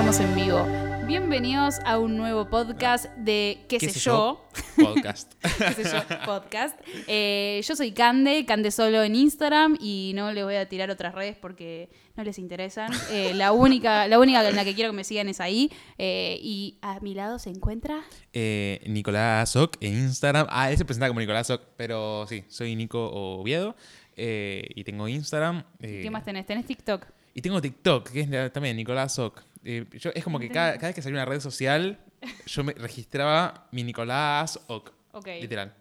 estamos en vivo. Bienvenidos a un nuevo podcast de ¿Qué, sé, yo? Podcast. ¿Qué sé yo? Podcast. Eh, yo soy Cande, Cande solo en Instagram y no le voy a tirar otras redes porque no les interesan. Eh, la, única, la única en la que quiero que me sigan es ahí. Eh, y a mi lado se encuentra... Nicolás Oc en Instagram. Ah, él se presenta como Nicolás Oc, pero sí, soy Nico Oviedo y tengo Instagram. ¿Qué más tenés? ¿Tenés TikTok? Y tengo TikTok, que es también Nicolás Oc. Eh, yo, es como que cada, cada vez que salía una red social, yo me registraba mi Nicolás Oc. Ok. Literal.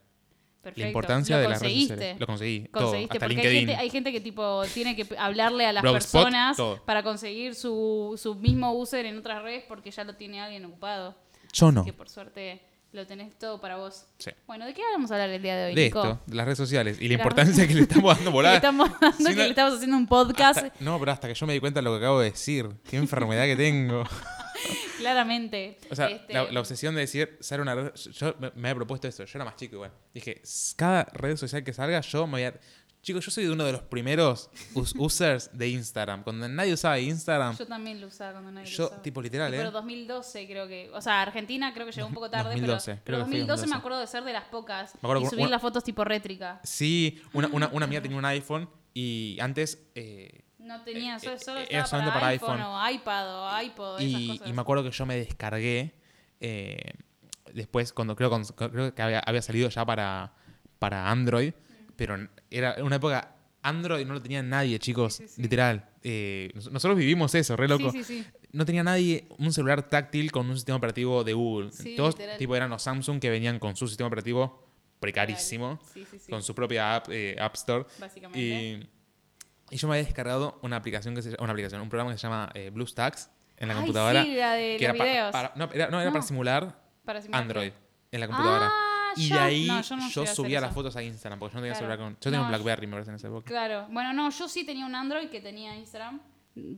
Perfecto. La importancia ¿Lo de las redes sociales. Lo conseguí. Todo, Conseguiste, hasta porque hay LinkedIn. gente, hay gente que tipo tiene que hablarle a las Blogspot, personas todo. para conseguir su, su mismo user en otras redes porque ya lo tiene alguien ocupado. Yo no. Que por suerte lo tenés todo para vos. Sí. Bueno, ¿de qué vamos a hablar el día de hoy, De Nico? esto, de las redes sociales. Y la importancia que le estamos dando volada. le estamos dando, Si que no- le estamos haciendo un podcast, Hasta- no, pero hasta que yo me di cuenta de lo que acabo de decir. Qué enfermedad que tengo. claramente. O sea, Este, la, la obsesión de decir, ser una red. Yo me, me había propuesto eso, yo era más chico igual. Dije, "S- cada red social que salga, yo me voy a. Chicos, yo soy uno de los primeros us- users de Instagram. Cuando nadie usaba Instagram, Yo también lo usaba cuando nadie lo yo, usaba. tipo literal, Sí, ¿eh? Pero 2012 creo que... O sea, Argentina creo que llegó un poco tarde, 2012, pero, creo pero que fue 2012 me 2012. acuerdo de ser de las pocas. Me acuerdo y subir una- las fotos tipo rétrica. Sí, una, una, una amiga tenía un iPhone y antes. eh, No tenía, Eh, solo, eh, solo era estaba solamente para, para iPhone, iPhone. o iPad o iPod, esas y, cosas. y me acuerdo que yo me descargué. eh, después, cuando creo, con- creo que había, había salido ya para, para Android. Pero era una época. Android no lo tenía nadie, chicos. Sí, sí, sí. Literal. Eh, nos- nosotros vivimos eso, re loco. Sí, sí, sí. No tenía nadie un celular táctil con un sistema operativo de Google. Todos literal. tipo eran los Samsung que venían con su sistema operativo precarísimo, Sí, sí, sí. con su propia app, eh, App Store. Básicamente. Y, y yo me había descargado una aplicación que se una aplicación, un programa que se llama eh, BlueStacks en la Ay, computadora. sí, la de que los era videos. para, no, era, no, era para simular Para Android en la computadora. Ah, y de ahí No, yo no subía las eso. fotos a Instagram, porque yo no tenía Claro. celular con. Yo tenía No, un Blackberry, me parece, en esa época. Claro. Bueno, no, yo sí tenía un Android que tenía Instagram.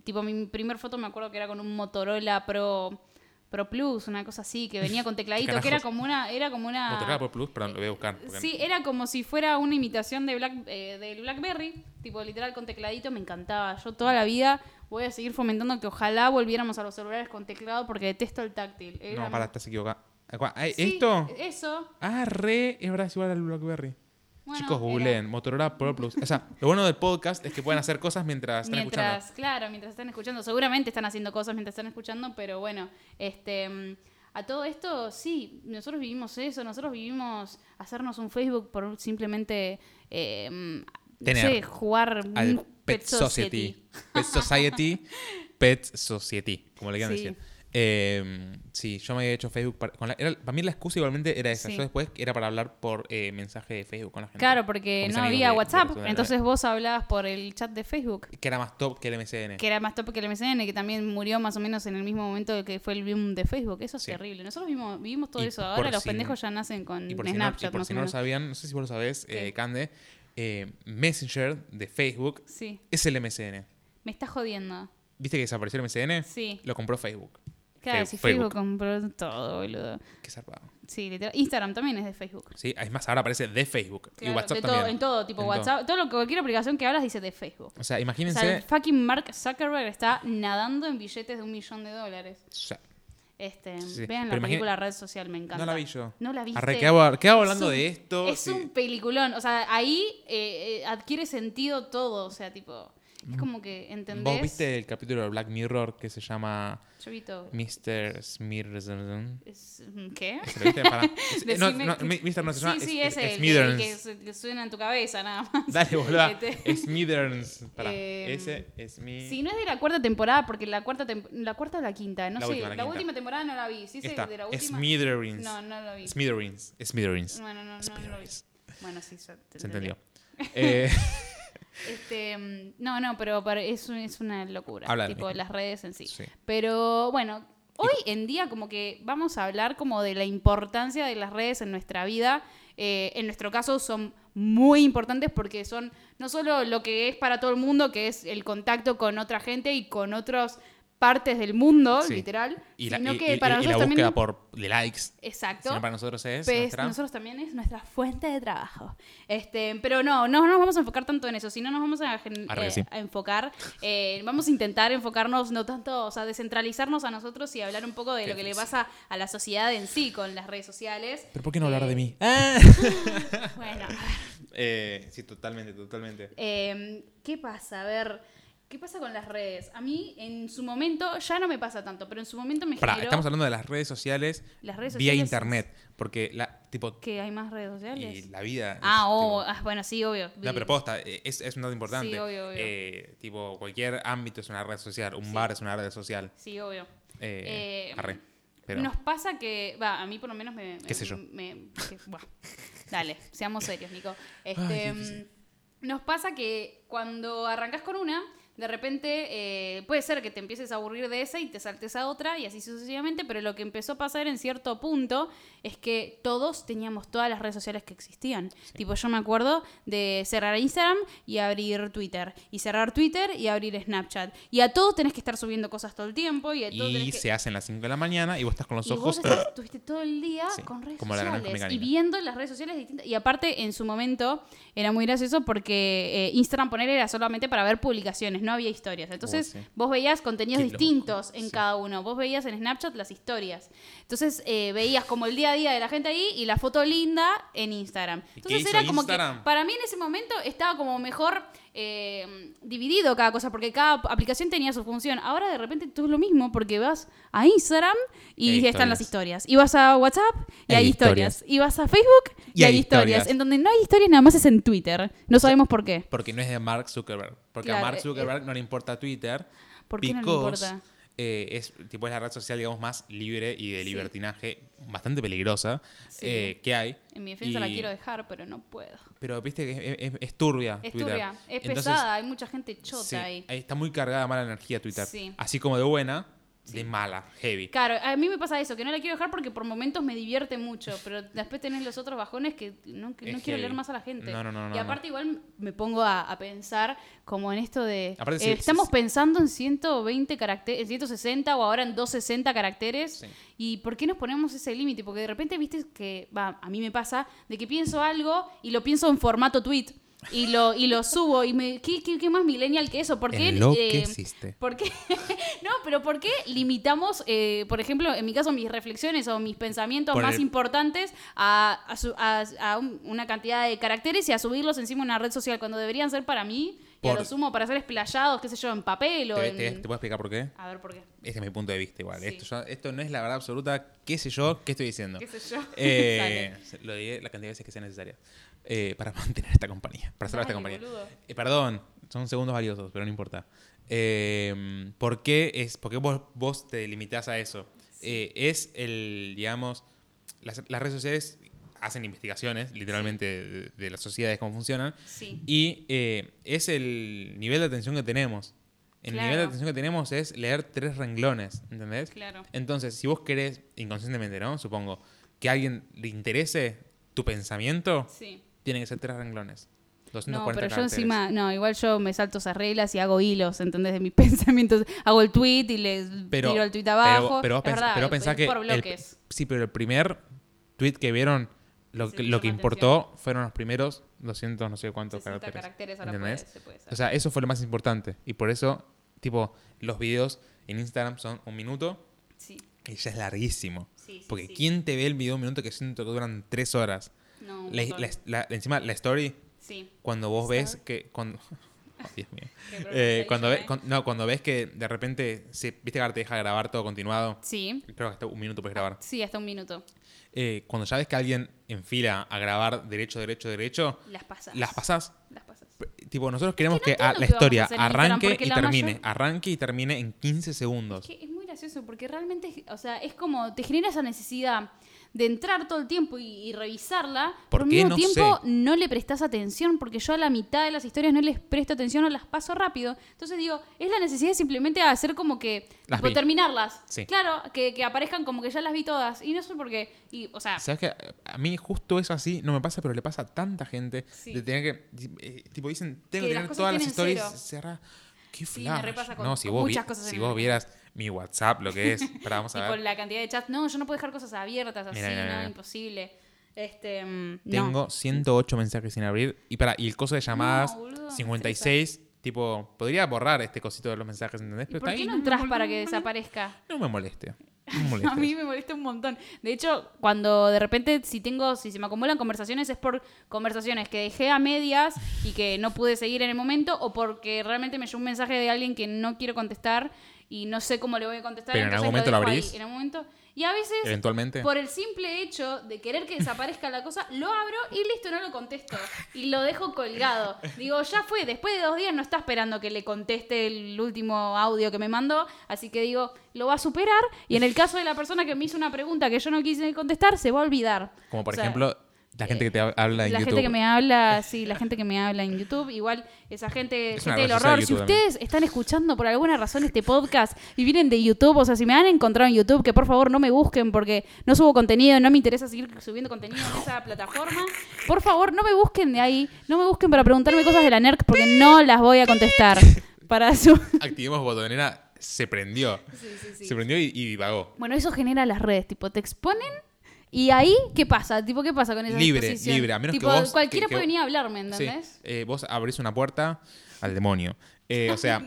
Tipo, mi primer foto me acuerdo que era con un Motorola Pro Pro Plus, una cosa así, que venía con tecladito, que era como una... Era como una Motorola Pro Plus, perdón, lo voy a buscar. Sí, era como si fuera una imitación de Black, eh, del BlackBerry, tipo literal con tecladito, me encantaba. Yo toda la vida voy a seguir fomentando que ojalá volviéramos a los celulares con teclado porque detesto el táctil. Era- No, para, estás equivocado. Sí, ¿Esto? Eso. Ah, re, es verdad, es igual al Blackberry. Bueno, Chicos, googleen Motorola Pro Plus. O sea, lo bueno del podcast es que pueden hacer cosas mientras están escuchando. Mientras, claro, mientras están escuchando. Seguramente están haciendo cosas mientras están escuchando, pero bueno, este mm, a todo esto, sí, nosotros vivimos eso, nosotros vivimos hacernos un Facebook por simplemente eh, mm, no Tener sé, jugar Al Pet Society. Pet Society. Pet Society, como le quieran Sí. decir. Eh, sí, yo me había hecho Facebook. Para, con la- era- para mí la excusa igualmente era esa. Sí. Yo después era para hablar por eh, mensaje de Facebook con la gente. Claro, porque no había de- WhatsApp, entonces vos hablabas por el chat de Facebook, Que era más top que el MCN. que era más top que el MSN, que también murió más o menos en el mismo momento que fue el boom de Facebook. Eso es Sí. terrible. Nosotros vivimos, vivimos todo Y eso. Ahora los si- pendejos ya nacen con Y por si no, y Snapchat, por si no lo sabían, no sé si vos lo sabés, eh, Cande, eh, Messenger de Facebook Sí, es el MCN. me estás jodiendo. ¿Viste que desapareció el MCN? Sí. Lo compró Facebook. Claro, si Facebook. Facebook. compró todo, boludo. Qué zarpado. Sí, literal. Instagram también es de Facebook. Sí, es más, ahora aparece de Facebook. Claro, y WhatsApp de todo, también. en todo, tipo En WhatsApp, todo. lo que cualquier aplicación que hablas dice de Facebook. O sea, O imagínense. sea, el fucking Mark Zuckerberg está nadando en billetes de un millón de dólares. o sea, Este, sí. vean la Pero imagina- película Red Social, me encanta. no la vi yo. No la viste. Arre, ¿qué hago, qué hago hablando Es un- de esto? Es Sí. un peliculón. O sea, ahí eh, eh, adquiere sentido todo. O sea, tipo, es como que entendés. ¿Vos viste el capítulo de Black Mirror que se llama todo. Mr. Smitherson? Es- ¿Qué? Es- eh, no, no, Mr. no se llama. Sí, sí, es, ese, es el que- que, su- que suena en tu cabeza, nada más. Dale, boluda. Este- Smitherns. Pará. Eh, Ese es mi. Si no es de la cuarta temporada, porque la cuarta la cuarta o la quinta, no La sé, última, la la, última temporada no la vi. Sí Esta. de la última. Smitherns. No, no la vi. Smitherns. Smitherns. Bueno, no, no, no lo vi. Bueno, sí, se, te Se entendió. entendió. Eh, Este, mm, no, no, pero para- es, es una locura. Habla de tipo, mí. las redes en sí. sí. Pero bueno, hoy en día como que vamos a hablar como de la importancia de las redes en nuestra vida. Eh, en nuestro caso son muy importantes porque son no solo lo que es para todo el mundo, que es el contacto con otra gente y con otros partes del mundo, Sí. literal, Y la, sino y- que y- para y la nosotros búsqueda también... por de likes. Exacto. sino para nosotros es Pues, nuestra- nosotros también es nuestra fuente de trabajo. Este, pero no, no nos vamos a enfocar tanto en eso, sino nos vamos a, eh, sí. a enfocar, eh, vamos a intentar enfocarnos no tanto, o sea, descentralizarnos a nosotros y hablar un poco de Qué lo que le pasa a la sociedad en sí con las redes sociales. Pero ¿por qué no hablar Eh, de mí? Ah. Bueno, Eh, sí, totalmente, totalmente. eh, ¿qué pasa? A ver, ¿qué pasa con las redes? A mí en su momento ya no me pasa tanto, pero en su momento me Pará, generó estamos hablando de las redes sociales las redes vía sociales internet. Porque la, tipo, que hay más redes sociales. y la vida. es, Ah, tipo- oh, ah, bueno, sí, obvio. No, pero posta, eh, es, es un dato importante. Sí, obvio, obvio. Eh, tipo, cualquier ámbito es una red social. Un Sí. bar es una red social. Sí, obvio. Eh, Eh, arre. Pero, Nos pasa que, va, a mí por lo menos me... ¿Qué sé yo? me- que- buah. Dale, seamos serios, Nico. Este, mm, nos pasa que cuando arrancas con una, de repente eh, puede ser que te empieces a aburrir de esa y te saltes a otra y así sucesivamente, pero lo que empezó a pasar en cierto punto es que todos teníamos todas las redes sociales que existían. Tipo, yo me acuerdo de cerrar Instagram y abrir Twitter, y cerrar Twitter y abrir Snapchat. Y a todos tenés que estar subiendo cosas todo el tiempo y a todos y tenés que... se hacen las 5 de la mañana y vos estás con los Y ojos. vos estás- estuviste todo el día Sí, con redes sociales y viendo las redes sociales distintas. Y aparte, en su momento, era muy gracioso porque eh, Instagram poner era solamente para ver publicaciones, no había historias. Entonces, sí. vos veías contenidos Qué loco, distintos en sí. cada uno. Vos veías en Snapchat las historias. Entonces, eh, veías como el día a día de la gente ahí y la foto linda en Instagram. ¿Y qué Entonces, era como que, para mí en ese momento, estaba como mejor eh, dividido cada cosa, porque cada aplicación tenía su función. Ahora de repente todo es lo mismo, porque vas a Instagram y E están las historias. Y vas a WhatsApp y E hay historias. historias. Y vas a Facebook y, Y hay historias. historias. En donde no hay historias nada más es en Twitter. No sabemos por qué. Porque no es de Mark Zuckerberg. Porque Claro, a Mark eh, Zuckerberg no le importa Twitter. ¿Por qué no le importa? Eh, es, tipo, es la red social, digamos, más libre y de libertinaje, bastante peligrosa Sí. eh, que hay. En mi defensa la Y- quiero dejar, pero no puedo. Pero viste que es, es- es turbia. Es Twitter. turbia, es Entonces, pesada, hay mucha gente chota sí, ahí. está muy cargada de mala energía Twitter. Sí. Así como de buena, de mala, heavy. Claro, a mí me pasa eso, que no la quiero dejar porque por momentos me divierte mucho, pero después tenés los otros bajones que no, que Es no quiero heavy. leer más a la gente. No, no, no, y aparte igual me pongo a, a pensar como en esto de... Aparte, eh, sí, estamos sí, pensando en 120 caracteres, en 160 o ahora en 260 caracteres. ¿Y por qué nos ponemos ese límite? Porque de repente viste que, va, a mí me pasa, de que pienso algo y lo pienso en formato tweet. Y lo, y lo subo y me... ¿Qué, qué, qué más millennial que eso? ¿Por qué? En lo eh, que existe. ¿Por qué? no, pero ¿por qué limitamos, eh, por ejemplo, en mi caso, mis reflexiones o mis pensamientos Por más el- importantes a, a su- a- a un- una cantidad de caracteres y a subirlos encima de una red social cuando deberían ser para mí y a Por- lo sumo para ser explayados, qué sé yo, en papel o ¿Te, en... te- te puedo explicar por qué? A ver, ¿por qué? Este es mi punto de vista igual. Sí. Esto, yo- esto no es la verdad absoluta. ¿Qué sé yo? ¿Qué estoy diciendo? ¿Qué sé yo? Eh, lo diré la cantidad de veces que sea necesaria. Eh, para mantener esta compañía. Para salvar esta compañía. Eh, perdón, son segundos valiosos, pero no importa. Eh, ¿Por qué, es, por qué vos, vos te limitás a eso? Eh, es el, digamos, las, las redes sociales hacen investigaciones, literalmente, de, de las sociedades, cómo funcionan, Sí. y es el nivel de atención que tenemos. El Claro. nivel de atención que tenemos es leer tres renglones, ¿entendés? Claro. Entonces, si vos querés, inconscientemente, ¿no? Supongo, que a alguien le interese tu pensamiento, Sí. Tiene que ser tres renglones. 240 No, pero yo caracteres. encima, no, igual yo me salto esas reglas y hago hilos, ¿entendés? De mis pensamientos. Hago el tweet y les Pero, tiro el tweet pero- abajo. pero, vos Es pens- verdad, pero vos pensás que. el- sí, pero el primer tweet que vieron, lo, Sí, que, lo importó fueron los primeros 200, no sé cuántos 60 caracteres. caracteres ahora puede- se puede hacer. O sea, eso fue lo más importante. Y por eso, tipo, los videos en Instagram son un minuto Sí, y ya es larguísimo. sí, sí, Porque. ¿quién te ve el video un minuto que siento que duran tres horas? No, La- la- la- encima, la story, Sí. cuando vos ves que. Cuando, Oh, Dios mío. Eh, cuando, ve- eh. con- no, cuando ves que de repente, se, viste que ahora te deja grabar todo continuado. Sí, Creo que hasta un minuto puedes grabar. sí, hasta un minuto. Eh, cuando ya ves que alguien en fila a grabar derecho, derecho, derecho, Las pasas. las pasás. Las pasas. Tipo, nosotros queremos no que, entiendo a- la a historia arranque y termine. mayor- Arranque y termine en 15 segundos. Es que es muy gracioso porque realmente, o sea, es como te genera esa necesidad de entrar todo el tiempo y, y revisarla, ¿Por pero al mismo No tiempo sé. no le prestas atención porque yo a la mitad de las historias no les presto atención o las paso rápido. Entonces digo, es la necesidad de simplemente hacer como que, Las tipo, vi. terminarlas. Sí. Claro, que, que aparezcan como que ya las vi todas. Y no sé por qué. Y, o sea, ¿Sabes que A mí justo eso así no me pasa, pero le pasa a tanta gente Sí. de tener que. eh, tipo, dicen, tengo Que que tener todas las cero. cerradas. qué Sí, me flash. repasa con- no, si con vos, muchas cosas si vos vieras mi WhatsApp, lo que es. Espera, vamos Y a por ver. la cantidad de chats. No, yo no puedo dejar cosas abiertas así, Mira, mira, no, imposible. Este, mm, no. Tengo 108 mensajes sin abrir. Y para, y el coso de llamadas, boludo, me 56. Tipo, podría borrar este cosito de los mensajes, ¿entendés? ¿Y Pero por está qué ahí, no me entras para no que desaparezca? No me moleste. No me A mí me molesta un montón. De hecho, cuando de repente, si tengo, si se me acumulan conversaciones, es por conversaciones que dejé a medias y que no pude seguir en el momento, o porque realmente me llegó un mensaje de alguien que no quiero contestar y no sé cómo le voy a contestar. Pero en algún momento lo ahí. abrís. En algún momento. Y a veces, Eventualmente. por el simple hecho de querer que desaparezca la cosa, lo abro y listo, no lo contesto. Y lo dejo colgado. Digo, ya fue, después de dos días no está esperando que le conteste el último audio que me mandó. Así que digo, lo va a superar. Y en el caso de la persona que me hizo una pregunta que yo no quise contestar, se va a olvidar. Como por O sea, ejemplo, la gente que te habla en la YouTube. gente que me habla, sí, la gente que me habla en YouTube, igual esa gente, Es gente del horror. Si también. ustedes están escuchando por alguna razón este podcast y vienen de YouTube, o sea, si me han encontrado en YouTube, que por favor no me busquen porque no subo contenido, no me interesa seguir subiendo contenido en esa plataforma. Por favor, no me busquen de ahí, no me busquen para preguntarme cosas de la NERC porque no las voy a contestar. Para su... Activemos botonera, se prendió. Se prendió y, y divagó. Bueno, eso genera las redes, tipo, te exponen y ahí, ¿qué pasa? Tipo, ¿qué pasa con esa Libre, libre, a menos que vos- cualquiera que- que- puede venir a hablarme, Sí, ¿entendés? eh, vos abrís una puerta al demonio. Eh, o sea,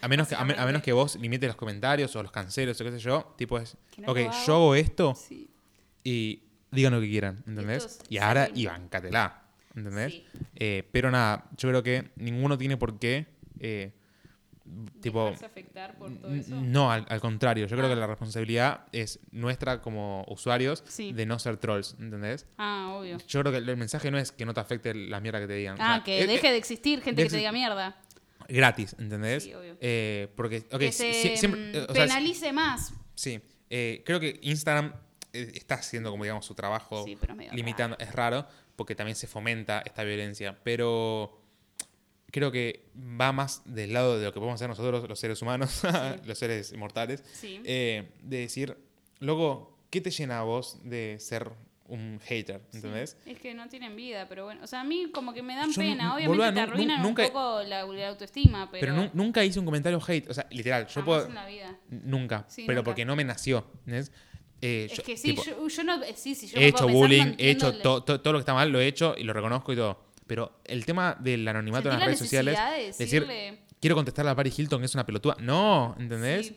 a menos, que, a, me- a menos que vos limites los comentarios o los canceles o qué sé yo, tipo es, no ok, yo hago esto Sí. y digan lo que quieran, ¿entendés? Y ahora, y bancatela, ¿entendés? Sí. Eh, pero nada, yo creo que ninguno tiene por qué, eh, tipo, afectar por todo eso. no, al, al contrario, yo creo Ah. que la responsabilidad es nuestra como usuarios Sí. de no ser trolls, ¿entendés? Ah, obvio. Yo creo que el mensaje no es que no te afecte la mierda que te digan. o Ah, sea, que deje de existir gente que te diga mierda. gratis, ¿entendés? Sí, obvio. Eh, porque, ok, que si- se si- siempre, mm, eh, o sea, penalice más. sí, eh, creo que Instagram está haciendo como digamos su trabajo Sí, limitando, es raro, porque también se fomenta esta violencia, pero creo que va más del lado de lo que podemos hacer nosotros, los seres humanos, los seres mortales, Sí. eh, de decir, loco, ¿qué te llena a vos de ser un hater? ¿Entendés? Es que no tienen vida, pero bueno. O sea, a mí como que me dan Yo pena. Obviamente te arruinan nunca- un poco la, la autoestima, pero, Pero, nu- nunca hice un comentario hate, o sea, literal, yo puedo... en la vida. Nunca, Sí, pero nunca. porque no me nació. ¿entendés? Eh, Es yo- que sí, tipo, yo, yo no... eh, Sí, sí, yo he hecho bullying, he hecho to- to- todo lo que está mal, lo he hecho y lo reconozco y todo. Pero el tema del anonimato en las la redes sociales, de decir, quiero contestarle a Paris Hilton que es una pelotuda. No, ¿entendés? Sí.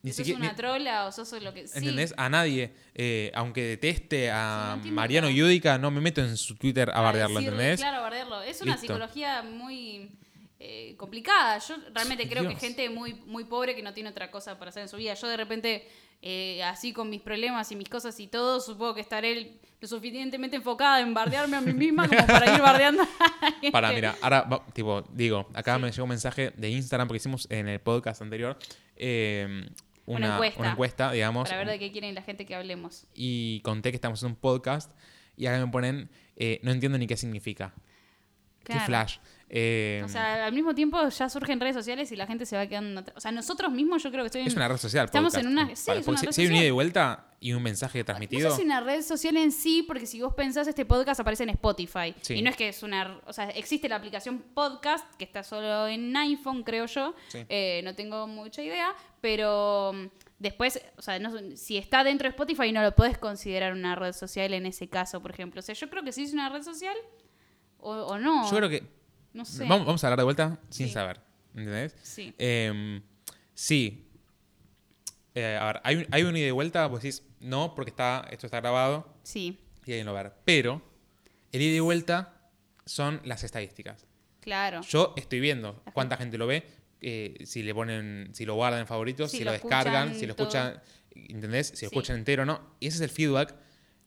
Ni ¿Sos siquiera. una ni- trola o sos lo que... Sí. ¿Entendés? A nadie. Eh, aunque deteste Sí, a no Mariano. Yudica, no me meto en su Twitter a bardearlo, decirle, ¿entendés? Claro, bardearlo. Es una Listo. psicología muy eh, complicada. Yo realmente creo que Dios. gente muy, muy pobre que no tiene otra cosa para hacer en su vida. Yo de repente, eh, así con mis problemas y mis cosas y todo, supongo que estaré lo suficientemente enfocada en bardearme a mí misma como para ir bardeando. a. Para, mira, ahora, tipo, digo, acá me llegó un mensaje de Instagram porque hicimos en el podcast anterior eh, Una una, encuesta. una encuesta, digamos, Para ver de qué quieren la gente que hablemos. y conté que estamos en un podcast y acá me ponen, eh, no entiendo ni qué significa. Claro. Qué flash. Eh, O sea, al mismo tiempo ya surgen redes sociales y la gente se va quedando atrás. O sea, nosotros mismos yo creo que estoy en... es una red social. Estamos podcast. en una- sí, es una si, red si hay un ida y vuelta y un mensaje transmitido, si una red social en sí, porque si vos pensás este podcast aparece en Spotify. Sí. Y no es que es una... O sea, existe la aplicación podcast, que está solo en iPhone, creo yo. Sí. Eh, no tengo mucha idea, pero mm, después, o sea, no- si está dentro de Spotify no lo podés considerar una red social en ese caso, por ejemplo. O sea, yo creo que sí es una red social o, o no. yo creo que... No sé. Vamos, vamos a hablar de vuelta sin Sí. saber. ¿Entendés? Sí. Eh, sí. Eh, a ver, hay un, hay un ida y vuelta, vos decís, no, porque está, esto está grabado Sí, y alguien lo va a ver. Pero el ida y vuelta son las estadísticas. claro. Yo estoy viendo cuánta gente lo ve, eh, si le ponen, si lo guardan en favoritos, Si si, lo lo, descargan, si lo escuchan, ¿entendés? Si lo Sí. escuchan entero o no. Y ese es el feedback.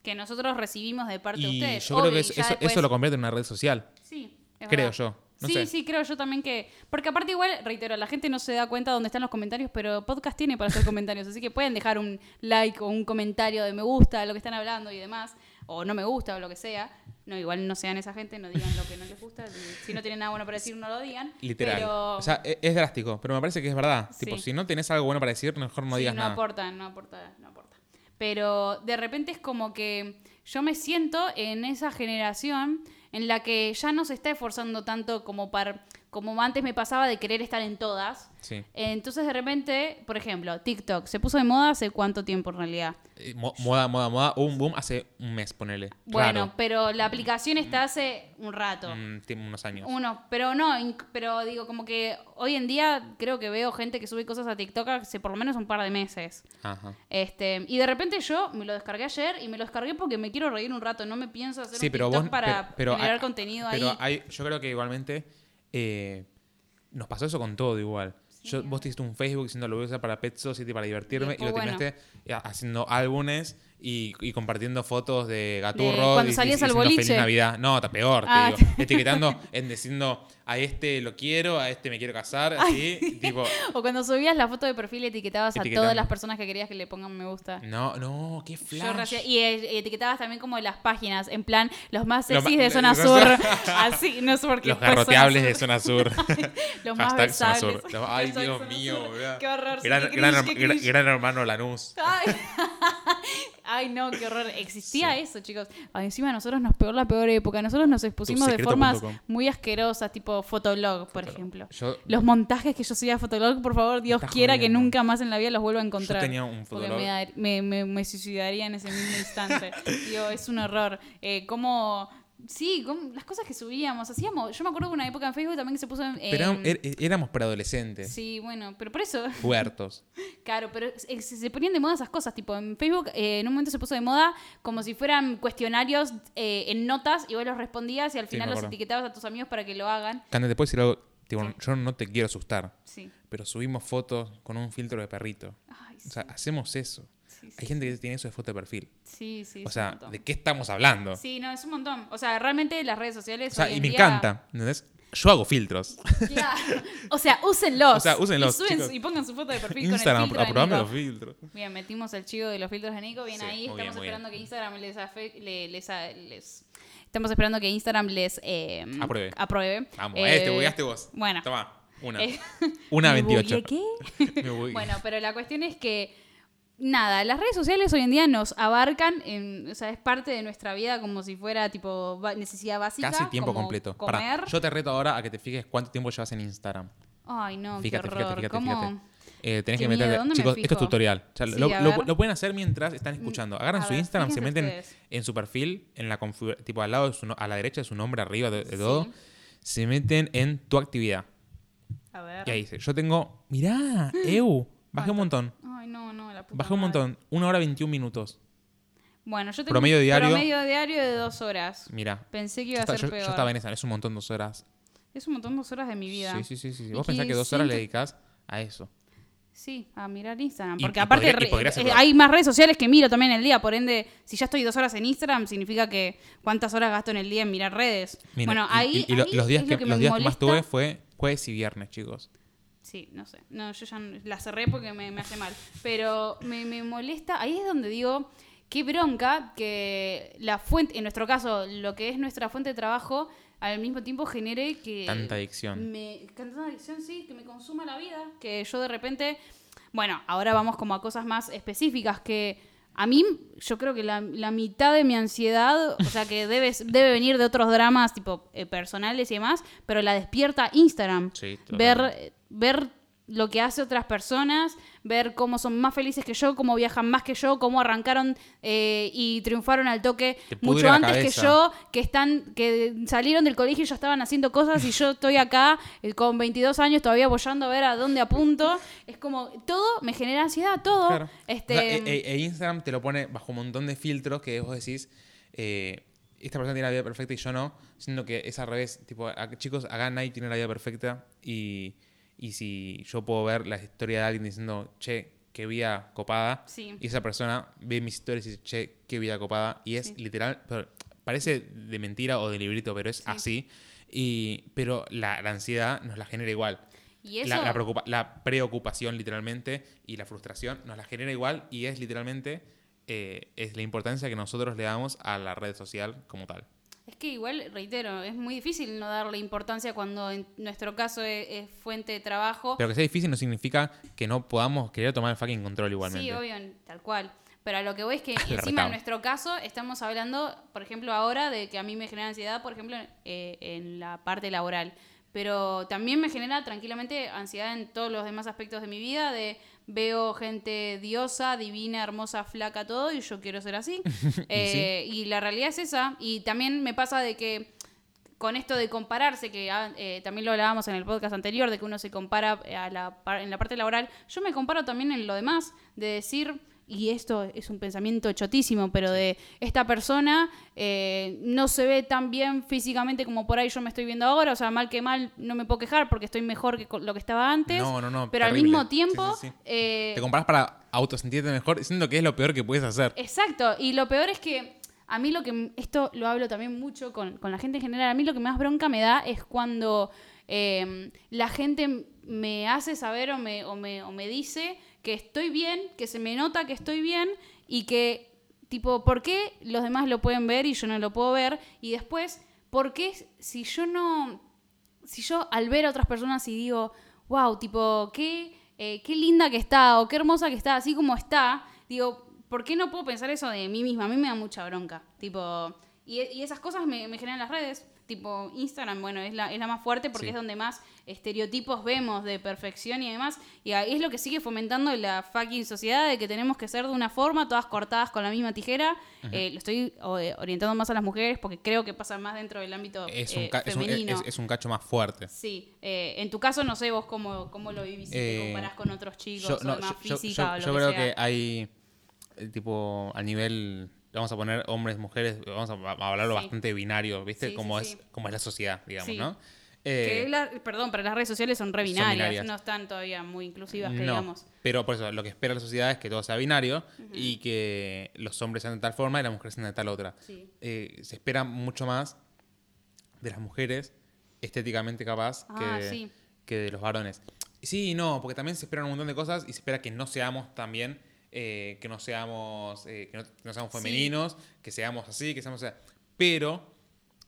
Que nosotros recibimos de parte de ustedes. yo creo Obvio, que eso, eso, después- eso lo convierte en una red social. Sí, es Creo verdad. yo. No sí, sé. sí, creo yo también que. Porque aparte, igual, reitero, la gente no se da cuenta dónde están los comentarios, pero podcast tiene para hacer comentarios. Así que pueden dejar un like o un comentario de me gusta lo que están hablando y demás. O no me gusta o lo que sea. No, igual no sean esa gente, no digan lo que no les gusta. Si no tienen nada bueno para decir, no lo digan. Literal. Pero O sea, e- es drástico, pero me parece que es verdad. Sí. Tipo, si no tenés algo bueno para decir, mejor no sí, digas no nada. aporta, no aporta, no aporta. Pero de repente es como que yo me siento en esa generación en la que ya no se está esforzando tanto como para, como antes me pasaba de querer estar en todas. Sí. Entonces de repente, por ejemplo, TikTok se puso de moda hace cuánto tiempo en realidad. Eh, mo- Moda, moda, moda. Un boom hace un mes, ponele. Bueno, Raro. pero la aplicación está hace un rato. Mm, tiene unos años. Uno, pero no, pero digo, como que hoy en día creo que veo gente que sube cosas a TikTok hace por lo menos un par de meses. Ajá. Este, y de repente yo me lo descargué ayer y me lo descargué porque me quiero reír un rato, no me pienso hacer Sí, un pero TikTok vos. para pero, pero generar hay- contenido pero ahí. hay- yo creo que igualmente eh, nos pasó eso con todo igual. Yo, vos te hiciste un Facebook diciendo lo voy a usar para Pet Society, para divertirme, y, después, lo bueno. terminaste eh, haciendo álbumes y, y compartiendo fotos de Gaturro. cuando salías y al boliche. Feliz Navidad. No, está peor, te Ah. digo. Etiquetando, en diciendo a este lo quiero, a este me quiero casar, así, tipo. O cuando subías la foto de perfil etiquetabas a todas las personas que querías que le pongan me gusta. No, no, qué flash. recién- y eh, etiquetabas también como las páginas, en plan, los más sexys de zona sur. Así, no sé por qué. Los garroteables de Zona Sur. Los más Hashtag Zona. Sur. Ay, Dios mío. Qué horror. Gran, gran, gran- gran hermano Lanús. Ay. Ay, no, qué horror. Existía eso, chicos. Ay, encima a nosotros nos pegó la peor época. Nosotros nos expusimos de formas muy asquerosas, tipo Fotolog, por ejemplo. Yo, Los montajes que yo subía a Fotolog, por favor, Dios quiera que nunca más en la vida los vuelva a encontrar. tenía un Fotolog. me, me, me- me suicidaría en ese mismo instante. Digo, es un horror. Eh, como... Sí, las cosas que subíamos, hacíamos. Yo me acuerdo de una época en Facebook también que se puso en. pero en- er- éramos preadolescentes, Sí, bueno, pero por eso. puertos. Claro, pero se, se ponían de moda esas cosas, tipo en Facebook eh, en un momento se puso de moda como si fueran cuestionarios eh, en notas y vos los respondías y al final los etiquetabas a tus amigos para que lo hagan. Cande, puedo decir algo. Tipo, Sí. Yo no te quiero asustar, Sí. pero subimos fotos con un filtro de perrito. Ay, sí, O sea, hacemos eso. Sí, sí, Hay gente que tiene eso de foto de perfil. sí, sí, O sea. ¿de qué estamos hablando? Sí, no, es un montón. O sea, realmente las redes sociales. O sea, hoy y en me día- encanta, ¿entendés? Yo hago filtros. Claro. O sea, úsenlos. O sea, úsenlos, Y, suben y pongan su foto de perfil Instagram, con el filtro aprobame los filtros. Bien, metimos el chivo de los filtros de Nico. Bien Sí, ahí. bien, Estamos esperando que Instagram les, afe- le- les, les- Estamos esperando que Instagram les eh, Apruebe. apruebe. Vamos, Eh, eh, te bugueaste vos. Bueno. Toma, una. Eh, Una ¿me 28. bugueé qué? Me. Bueno, pero la cuestión es que, nada, las redes sociales hoy en día nos abarcan, en, o sea, es parte de nuestra vida como si fuera tipo necesidad básica. Casi tiempo como completo. Comer. Pará, yo te reto ahora a que te fijes cuánto tiempo llevas en Instagram. Ay, no, Fíjate, qué fíjate, horror. fíjate, ¿Cómo? fíjate. Eh, tenés que miedo, meterte. ¿dónde me Chicos, esto es tutorial. O sea, Sí, lo, pueden hacer mientras están escuchando. Agarran a su ver, Instagram, se meten ustedes. en su perfil, en la configuración, tipo al lado, de su no- a la derecha de su nombre, arriba de, de Sí. todo. Se meten en tu actividad. A ver. Y ahí dice, yo tengo, mirá, EU, bajé un montón. Ay, no, no, la puta Bajé un madre. montón. Una hora 21 minutos. Bueno, yo tengo Promedio un diario. promedio diario de dos horas. Mira. Pensé que Yo, iba a ser yo- yo peor. estaba en esa, es un montón, dos horas. Es un montón dos horas de mi vida. Sí, sí, sí. sí. Vos pensás que dos horas le dedicás a eso. Sí, a mirar Instagram. Y- Porque y aparte podría- y re- podría ser eh, peor. hay más redes sociales que miro también en el día. Por ende, si ya estoy dos horas en Instagram, significa que cuántas horas gasto en el día en mirar redes. Mira, bueno, y- ahí. y, y lo- ahí los días es que, lo que los me días que más molesta. tuve fue jueves y viernes, chicos. Sí, no sé. No, yo ya la cerré porque me, me hace mal. Pero me, me molesta. Ahí es donde digo, qué bronca que la fuente, en nuestro caso, lo que es nuestra fuente de trabajo, al mismo tiempo genere que. Tanta adicción. Me, tanta adicción, sí, que me consuma la vida. Que yo de repente. Bueno, ahora vamos como a cosas más específicas que. A mí, yo creo que la, la mitad de mi ansiedad, o sea, que debe, debe venir de otros dramas, tipo eh, personales y demás, pero la despierta Instagram. Sí, ver, ver lo que hace otras personas, ver cómo son más felices que yo, cómo viajan más que yo, cómo arrancaron eh, y triunfaron al toque mucho antes que yo, que están, que salieron del colegio y ya estaban haciendo cosas y yo estoy acá eh, con 22 años todavía apoyando a ver a dónde apunto. Es como, todo me genera ansiedad, todo. Claro. Este, O sea, e, e- e Instagram te lo pone bajo un montón de filtros que vos decís, eh, esta persona tiene la vida perfecta y yo no, siendo que es al revés. Tipo, a- chicos, acá nadie tiene la vida perfecta y, y si yo puedo ver la historia de alguien diciendo, che, qué vida copada, Sí. y esa persona ve mis historias y dice, che, qué vida copada, y es Sí. literal, pero parece de mentira o de librito, pero es así. Y, pero la, la ansiedad nos la genera igual. y eso, La, la preocupa- la preocupación literalmente y la frustración nos la genera igual y es literalmente eh, es la importancia que nosotros le damos a la red social como tal. Es que igual, reitero, es muy difícil no darle importancia cuando en nuestro caso es, es fuente de trabajo. Pero que sea difícil no significa que no podamos querer tomar el fucking control igualmente. Sí, obvio, tal cual. Pero a lo que voy es que encima en nuestro caso estamos hablando, por ejemplo, ahora de que a mí me genera ansiedad, por ejemplo, eh, en la parte laboral. pero también me genera tranquilamente ansiedad en todos los demás aspectos de mi vida, de veo gente diosa, divina, hermosa, flaca, todo, y yo quiero ser así. Eh, y la realidad es esa. Y también me pasa de que con esto de compararse, que ah, eh, también lo hablábamos en el podcast anterior, de que uno se compara a la, en la parte laboral, yo me comparo también en lo demás, de decir, y esto es un pensamiento chotísimo, pero de esta persona eh, no se ve tan bien físicamente como por ahí yo me estoy viendo ahora, o sea, mal que mal no me puedo quejar porque estoy mejor que lo que estaba antes, No, no, no, pero al mismo tiempo... Sí, sí, sí. eh, Te compras para autosentirte mejor, siendo que es lo peor que puedes hacer. Exacto, y lo peor es que a mí lo que, esto lo hablo también mucho con, con la gente en general, a mí lo que más bronca me da es cuando eh, la gente me hace saber o me, o, me, o me dice que estoy bien, que se me nota que estoy bien y que, tipo, ¿por qué los demás lo pueden ver y yo no lo puedo ver? Y después, ¿por qué si yo no, si yo al ver a otras personas y digo, wow, tipo, qué, eh, qué linda que está o qué hermosa que está, así como está, digo, ¿por qué no puedo pensar eso de mí misma? A mí me da mucha bronca. Tipo, y, esas cosas me generan las redes. Tipo, Instagram, bueno, es la, es la más fuerte porque Sí. es donde más estereotipos vemos de perfección y demás. Y ahí es lo que sigue fomentando la fucking sociedad de que tenemos que ser de una forma, todas cortadas con la misma tijera. Eh, lo estoy eh, orientando más a las mujeres porque creo que pasa más dentro del ámbito Es, eh, un, es, un, femenino. es- es un cacho más fuerte. Sí, eh, en tu caso no sé vos cómo, cómo lo vivís si te Eh, comparás con otros chicos Yo, o no, demás yo- yo- física yo- o lo yo que creo sea. que hay, eh, tipo, a nivel, vamos a poner hombres, mujeres, vamos a, a hablarlo Sí. bastante binario, ¿viste? Sí, como, sí, es, como es la sociedad, digamos. ¿no? Que Eh, la- perdón, pero las redes sociales son re binarias, binarias. no están todavía muy inclusivas, que no, digamos. pero por eso lo que espera la sociedad es que todo sea binario y que los hombres sean de tal forma y las mujeres sean de tal otra. Eh, se espera mucho más de las mujeres estéticamente capaz Ah, que, que de los varones. Sí y no, porque también se esperan un montón de cosas y se espera que no seamos también, eh, que no seamos, eh, que, no, que no seamos Sí. femeninos, que seamos así, que seamos... Pero,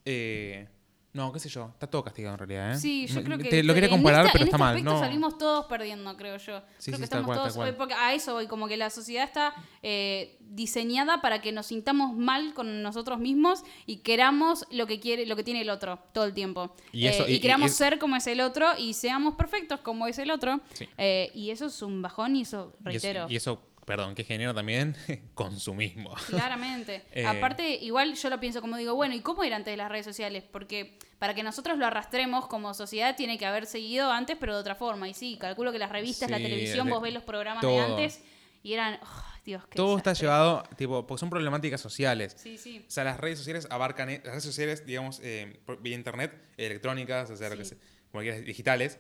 eh, no, qué sé yo, está todo castigado en realidad. ¿eh? Sí, yo creo que te lo quería en comparar, esta- pero está este mal. No. salimos todos perdiendo, creo yo. Sí, creo sí, que estamos cual, todos, porque a eso voy, como que la sociedad está eh, diseñada para que nos sintamos mal con nosotros mismos y queramos lo que quiere, lo que tiene el otro todo el tiempo. Y eso- Eh, y- y y- queramos y- ser como es el otro y seamos perfectos como es el otro. Sí. Eh, y eso es un bajón y eso, Y eso- reitero. Y eso, perdón, que genera también consumismo. Claramente. Eh. Aparte, igual yo lo pienso como digo, bueno, ¿y cómo ir antes de las redes sociales? Porque para que nosotros lo arrastremos como sociedad tiene que haber seguido antes, pero de otra forma. Y sí, calculo que las revistas, la televisión, de- vos ves los programas de antes y eran, oh, Dios, qué Todo está llevado, tipo, porque son problemáticas sociales. Sí, sí. O sea, las redes sociales abarcan, eh, las redes sociales, digamos, eh, vía internet, electrónicas, o sea, lo que sea, como digitales.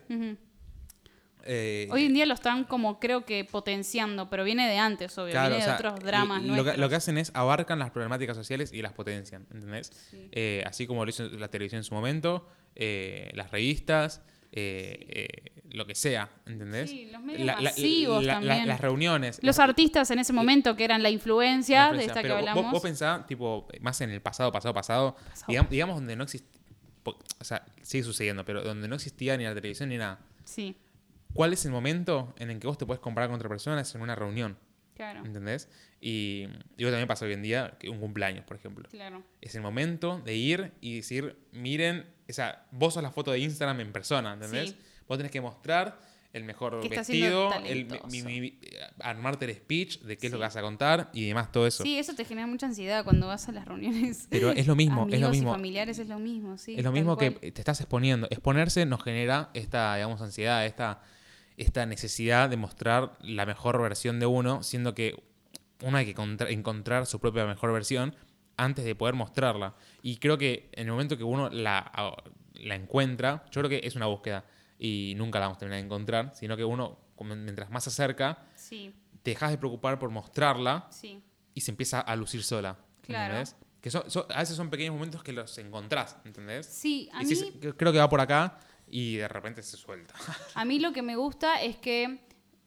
Eh, Hoy en día lo están como creo que potenciando, pero viene de antes, obvio, claro, viene o sea, de otros dramas lo, que, lo que hacen es abarcan las problemáticas sociales y las potencian, ¿entendés? Sí. Eh, así como lo hizo la televisión en su momento, eh, las revistas, lo que sea, ¿entendés? Sí, los medios masivos también. las reuniones. Los artistas en ese momento que eran la influencia, de esta que pero hablamos. Vos, vos pensá, tipo, más en el pasado, pasado, pasado, Pasado. digamos, digamos donde no existía, o sea, sigue sucediendo, pero donde no existía ni la televisión ni nada. Sí, ¿Cuál es el momento en el que vos te puedes comparar con otra persona? Es en una reunión, claro, ¿entendés? Y digo, también pasa hoy en día, que un cumpleaños, por ejemplo. claro. Es el momento de ir y decir, miren, o sea, vos sos la foto de Instagram en persona, ¿entendés? Sí. Vos tenés que mostrar el mejor Que vestido, el, mi- mi- mi- armarte el speech de qué es lo que vas a contar y demás, todo eso. Sí, eso te genera mucha ansiedad cuando vas a las reuniones. Pero es lo mismo, es lo mismo. Y familiares es lo mismo, sí. Es lo mismo que te estás exponiendo. Exponerse nos genera esta, digamos, ansiedad, esta, esta necesidad de mostrar la mejor versión de uno, siendo que uno hay que contra- encontrar su propia mejor versión antes de poder mostrarla. Y creo que en el momento que uno la, la encuentra, yo creo que es una búsqueda y nunca la vamos a terminar de encontrar, sino que uno, mientras más se acerca, Sí, te dejas de preocupar por mostrarla sí. y se empieza a lucir sola. Claro. ¿Entendés? Que a veces son pequeños momentos que los encontrás, ¿entendés? Sí, a mí, decís, "Cre- creo que va por acá y de repente se suelta. a mí lo que me gusta es que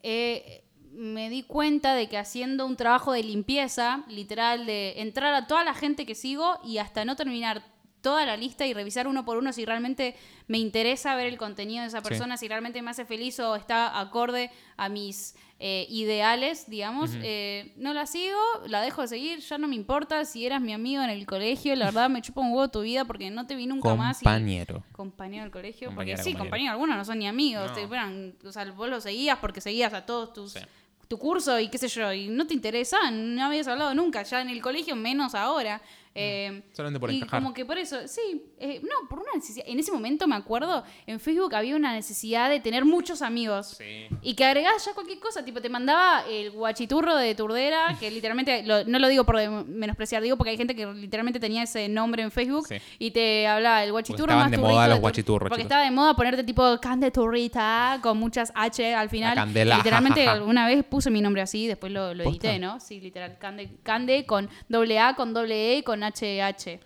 eh, me di cuenta de que haciendo un trabajo de limpieza, literal, de entrar a toda la gente que sigo y hasta no terminar toda la lista y revisar uno por uno si realmente me interesa ver el contenido de esa Sí. persona, si realmente me hace feliz o está acorde a mis eh, ideales, digamos. Eh, no la sigo, la dejo de seguir, ya no me importa si eras mi amigo en el colegio, la verdad me chupa un huevo tu vida porque no te vi nunca más. Compañero. compañero del colegio, porque sí, compañero. compañero, algunos no son ni amigos, No. te fueran- o sea, vos los seguías porque seguías a todos tus Sí. tu curso y qué sé yo, y no te interesaban, no habías hablado nunca, ya en el colegio menos ahora. Eh, Solamente por y encajar. como que por eso, sí, eh, no, por una necesidad. En ese momento me acuerdo, en Facebook había una necesidad de tener muchos amigos. Sí. Y que agregabas ya cualquier cosa, tipo te mandaba el guachiturro de Turdera, que literalmente, lo- no lo digo por menospreciar, digo porque hay gente que literalmente tenía ese nombre en Facebook Sí. y te hablaba el guachiturro estaban más de moda los tur- guachiturros, Porque chicos. estaba de moda ponerte tipo cande turrita con muchas H al final. La candela, literalmente alguna vez puse mi nombre así, después lo, lo edité, ¿no? Sí, literal, cande, cande con doble A, con doble E, con HH.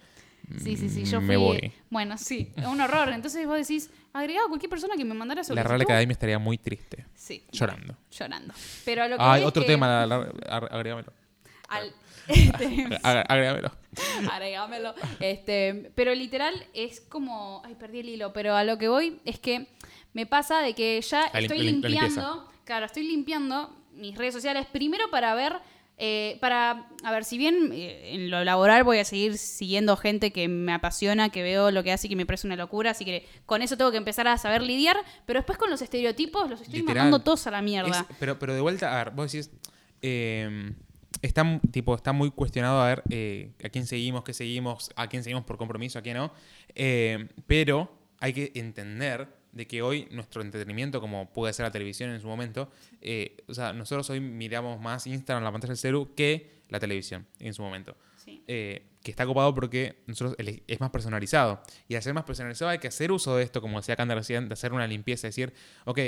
Sí, sí, sí, yo Mm, fui... me voy. Bueno, sí, un horror. Entonces vos decís, agregaba a cualquier persona que me mandara La solicitud. Real Academia estaría muy triste. Sí. Llorando. Llorando. Pero a lo que es otro que tema, la- la- ag- agrégamelo. al- este, Ag- Agrégamelo. agregámelo. Este, pero literal es como. Ay, perdí el hilo. Pero a lo que voy es que me pasa de que ya La estoy la lim- la limpiando. Claro, estoy limpiando mis redes sociales primero para ver. Eh, para, a ver, si bien eh, en lo laboral voy a seguir siguiendo gente que me apasiona, que veo lo que hace y que me parece una locura, así que con eso tengo que empezar a saber lidiar, pero después con los estereotipos los estoy Literal. mandando todos a la mierda. Es- pero, pero de vuelta, a ver, vos decís. eh, está, tipo, está muy cuestionado a ver eh, a quién seguimos, qué seguimos, a quién seguimos por compromiso, a quién no. Eh, pero hay que entender de que hoy nuestro entretenimiento, como puede ser la televisión en su momento, eh, o sea, nosotros hoy miramos más Instagram, la pantalla del celu, que la televisión en su momento. Sí. eh, que está ocupado porque nosotros es más personalizado. Y al ser más personalizado hay que hacer uso de esto, como decía Canda recién, de hacer una limpieza, decir, ok,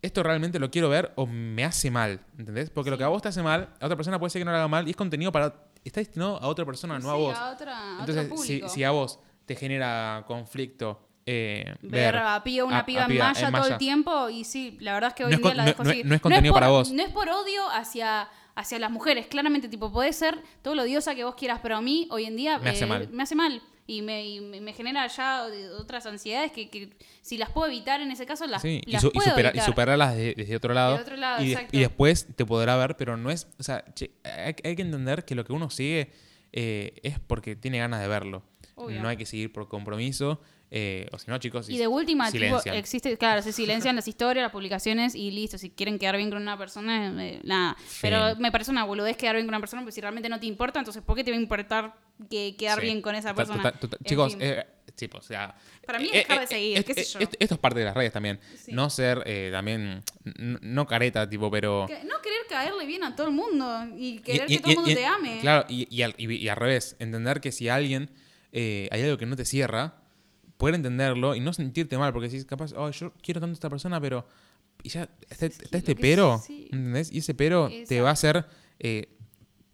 esto realmente lo quiero ver o me hace mal, ¿entendés? Porque lo que a vos te hace mal, a otra persona puede ser que no lo haga mal y es contenido para... Está destinado a otra persona, no a vos. a otra- a Entonces, otro si, público. si a vos te genera conflicto eh, ver, ver a piba, una a- a piba en piba malla en todo el tiempo y sí, la verdad es que hoy No en día con- la dejo no- seguir. no es contenido por- para vos. No es por odio hacia, hacia las mujeres, claramente, tipo, puede ser todo lo odiosa que vos quieras, pero a mí hoy en día Me hace mal. me hace mal. Y me, y me genera ya otras ansiedades que, que si las puedo evitar en ese caso, las, Sí, y, las su- y puedo supera- y evitar. superarlas de- desde otro lado. De otro lado, y, de- y después te podrá ver, pero no es. O sea, che, hay, hay que entender que lo que uno sigue eh, es porque tiene ganas de verlo. Obvio. No hay que seguir por compromiso. Eh, o si no, chicos. Y de última, tipo, existe, claro, se silencian las historias, las publicaciones y listo. Si quieren quedar bien con una persona, eh, nada. Pero me parece una boludez quedar bien con una persona, porque si realmente no te importa, entonces ¿por qué te va a importar que quedar Sí. bien con esa persona? total- chicos, eh, pues, o sea. Para mí eh, dejar de seguir, qué sé yo. Esto, esto es parte de las redes también. Sí. No ser eh, también. No careta, tipo, pero. Que- no querer caerle bien a todo el mundo y querer y- que todo el mundo y- te ame. Claro, y, y al, y- al revés, entender que si alguien hay algo que no te cierra, poder entenderlo y no sentirte mal, porque decís, capaz, oh, yo quiero tanto a esta persona, pero. Y ya está, este pero, sí. ¿entendés? Y ese pero te va a hacer eh,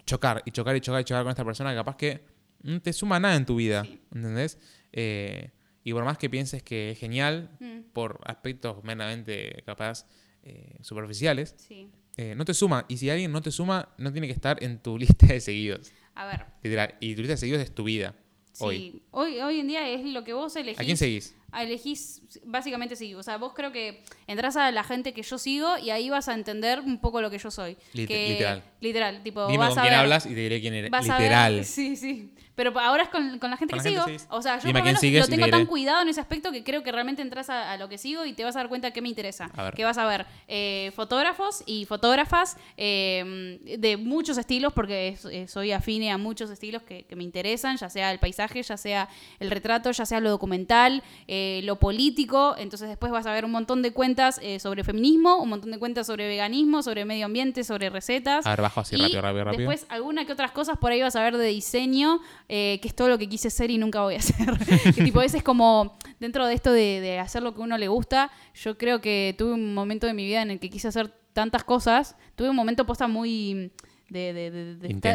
chocar y chocar y chocar y chocar con esta persona que capaz que no te suma nada en tu vida, Sí. ¿entendés? Eh, y por más que pienses que es genial, Mm, por aspectos meramente capaz eh, superficiales, sí. eh, no te suma. Y si alguien no te suma, no tiene que estar en tu lista de seguidos. A ver. Literal. Y tu lista de seguidos es tu vida. Sí. Hoy. Hoy. hoy. en día es lo que vos elegís. ¿A quién seguís? Ah, Elegís, básicamente sí. O sea, vos creo que entras a la gente que yo sigo y ahí vas a entender un poco lo que yo soy. Lit- Que- literal. Literal. Tipo, Dime vas con a quién ver- hablas y te diré quién eres. Literal. ver- sí, sí. Pero ahora es con, con la gente Con que la sigo. gente. O sea, yo por menos sigues lo tengo tan cuidado en ese aspecto que creo que realmente entras a, a lo que sigo y te vas a dar cuenta qué me interesa. Que vas a ver eh, fotógrafos y fotógrafas eh, de muchos estilos, porque es- eh, soy afine a muchos estilos que, que me interesan, ya sea el paisaje, ya sea el retrato, ya sea lo documental, eh, lo político. Entonces después vas a ver un montón de cuentas eh, sobre feminismo, un montón de cuentas sobre veganismo, sobre medio ambiente, sobre recetas. A ver, bajo así Y rápido, rápido, rápido. Después alguna que otras cosas por ahí vas a ver de diseño, eh, que es todo lo que quise ser y nunca voy a hacer. que tipo, ese es como, dentro de esto de, de hacer lo que uno le gusta, yo creo que tuve un momento de mi vida en el que quise hacer tantas cosas, tuve un momento posta muy... De, de-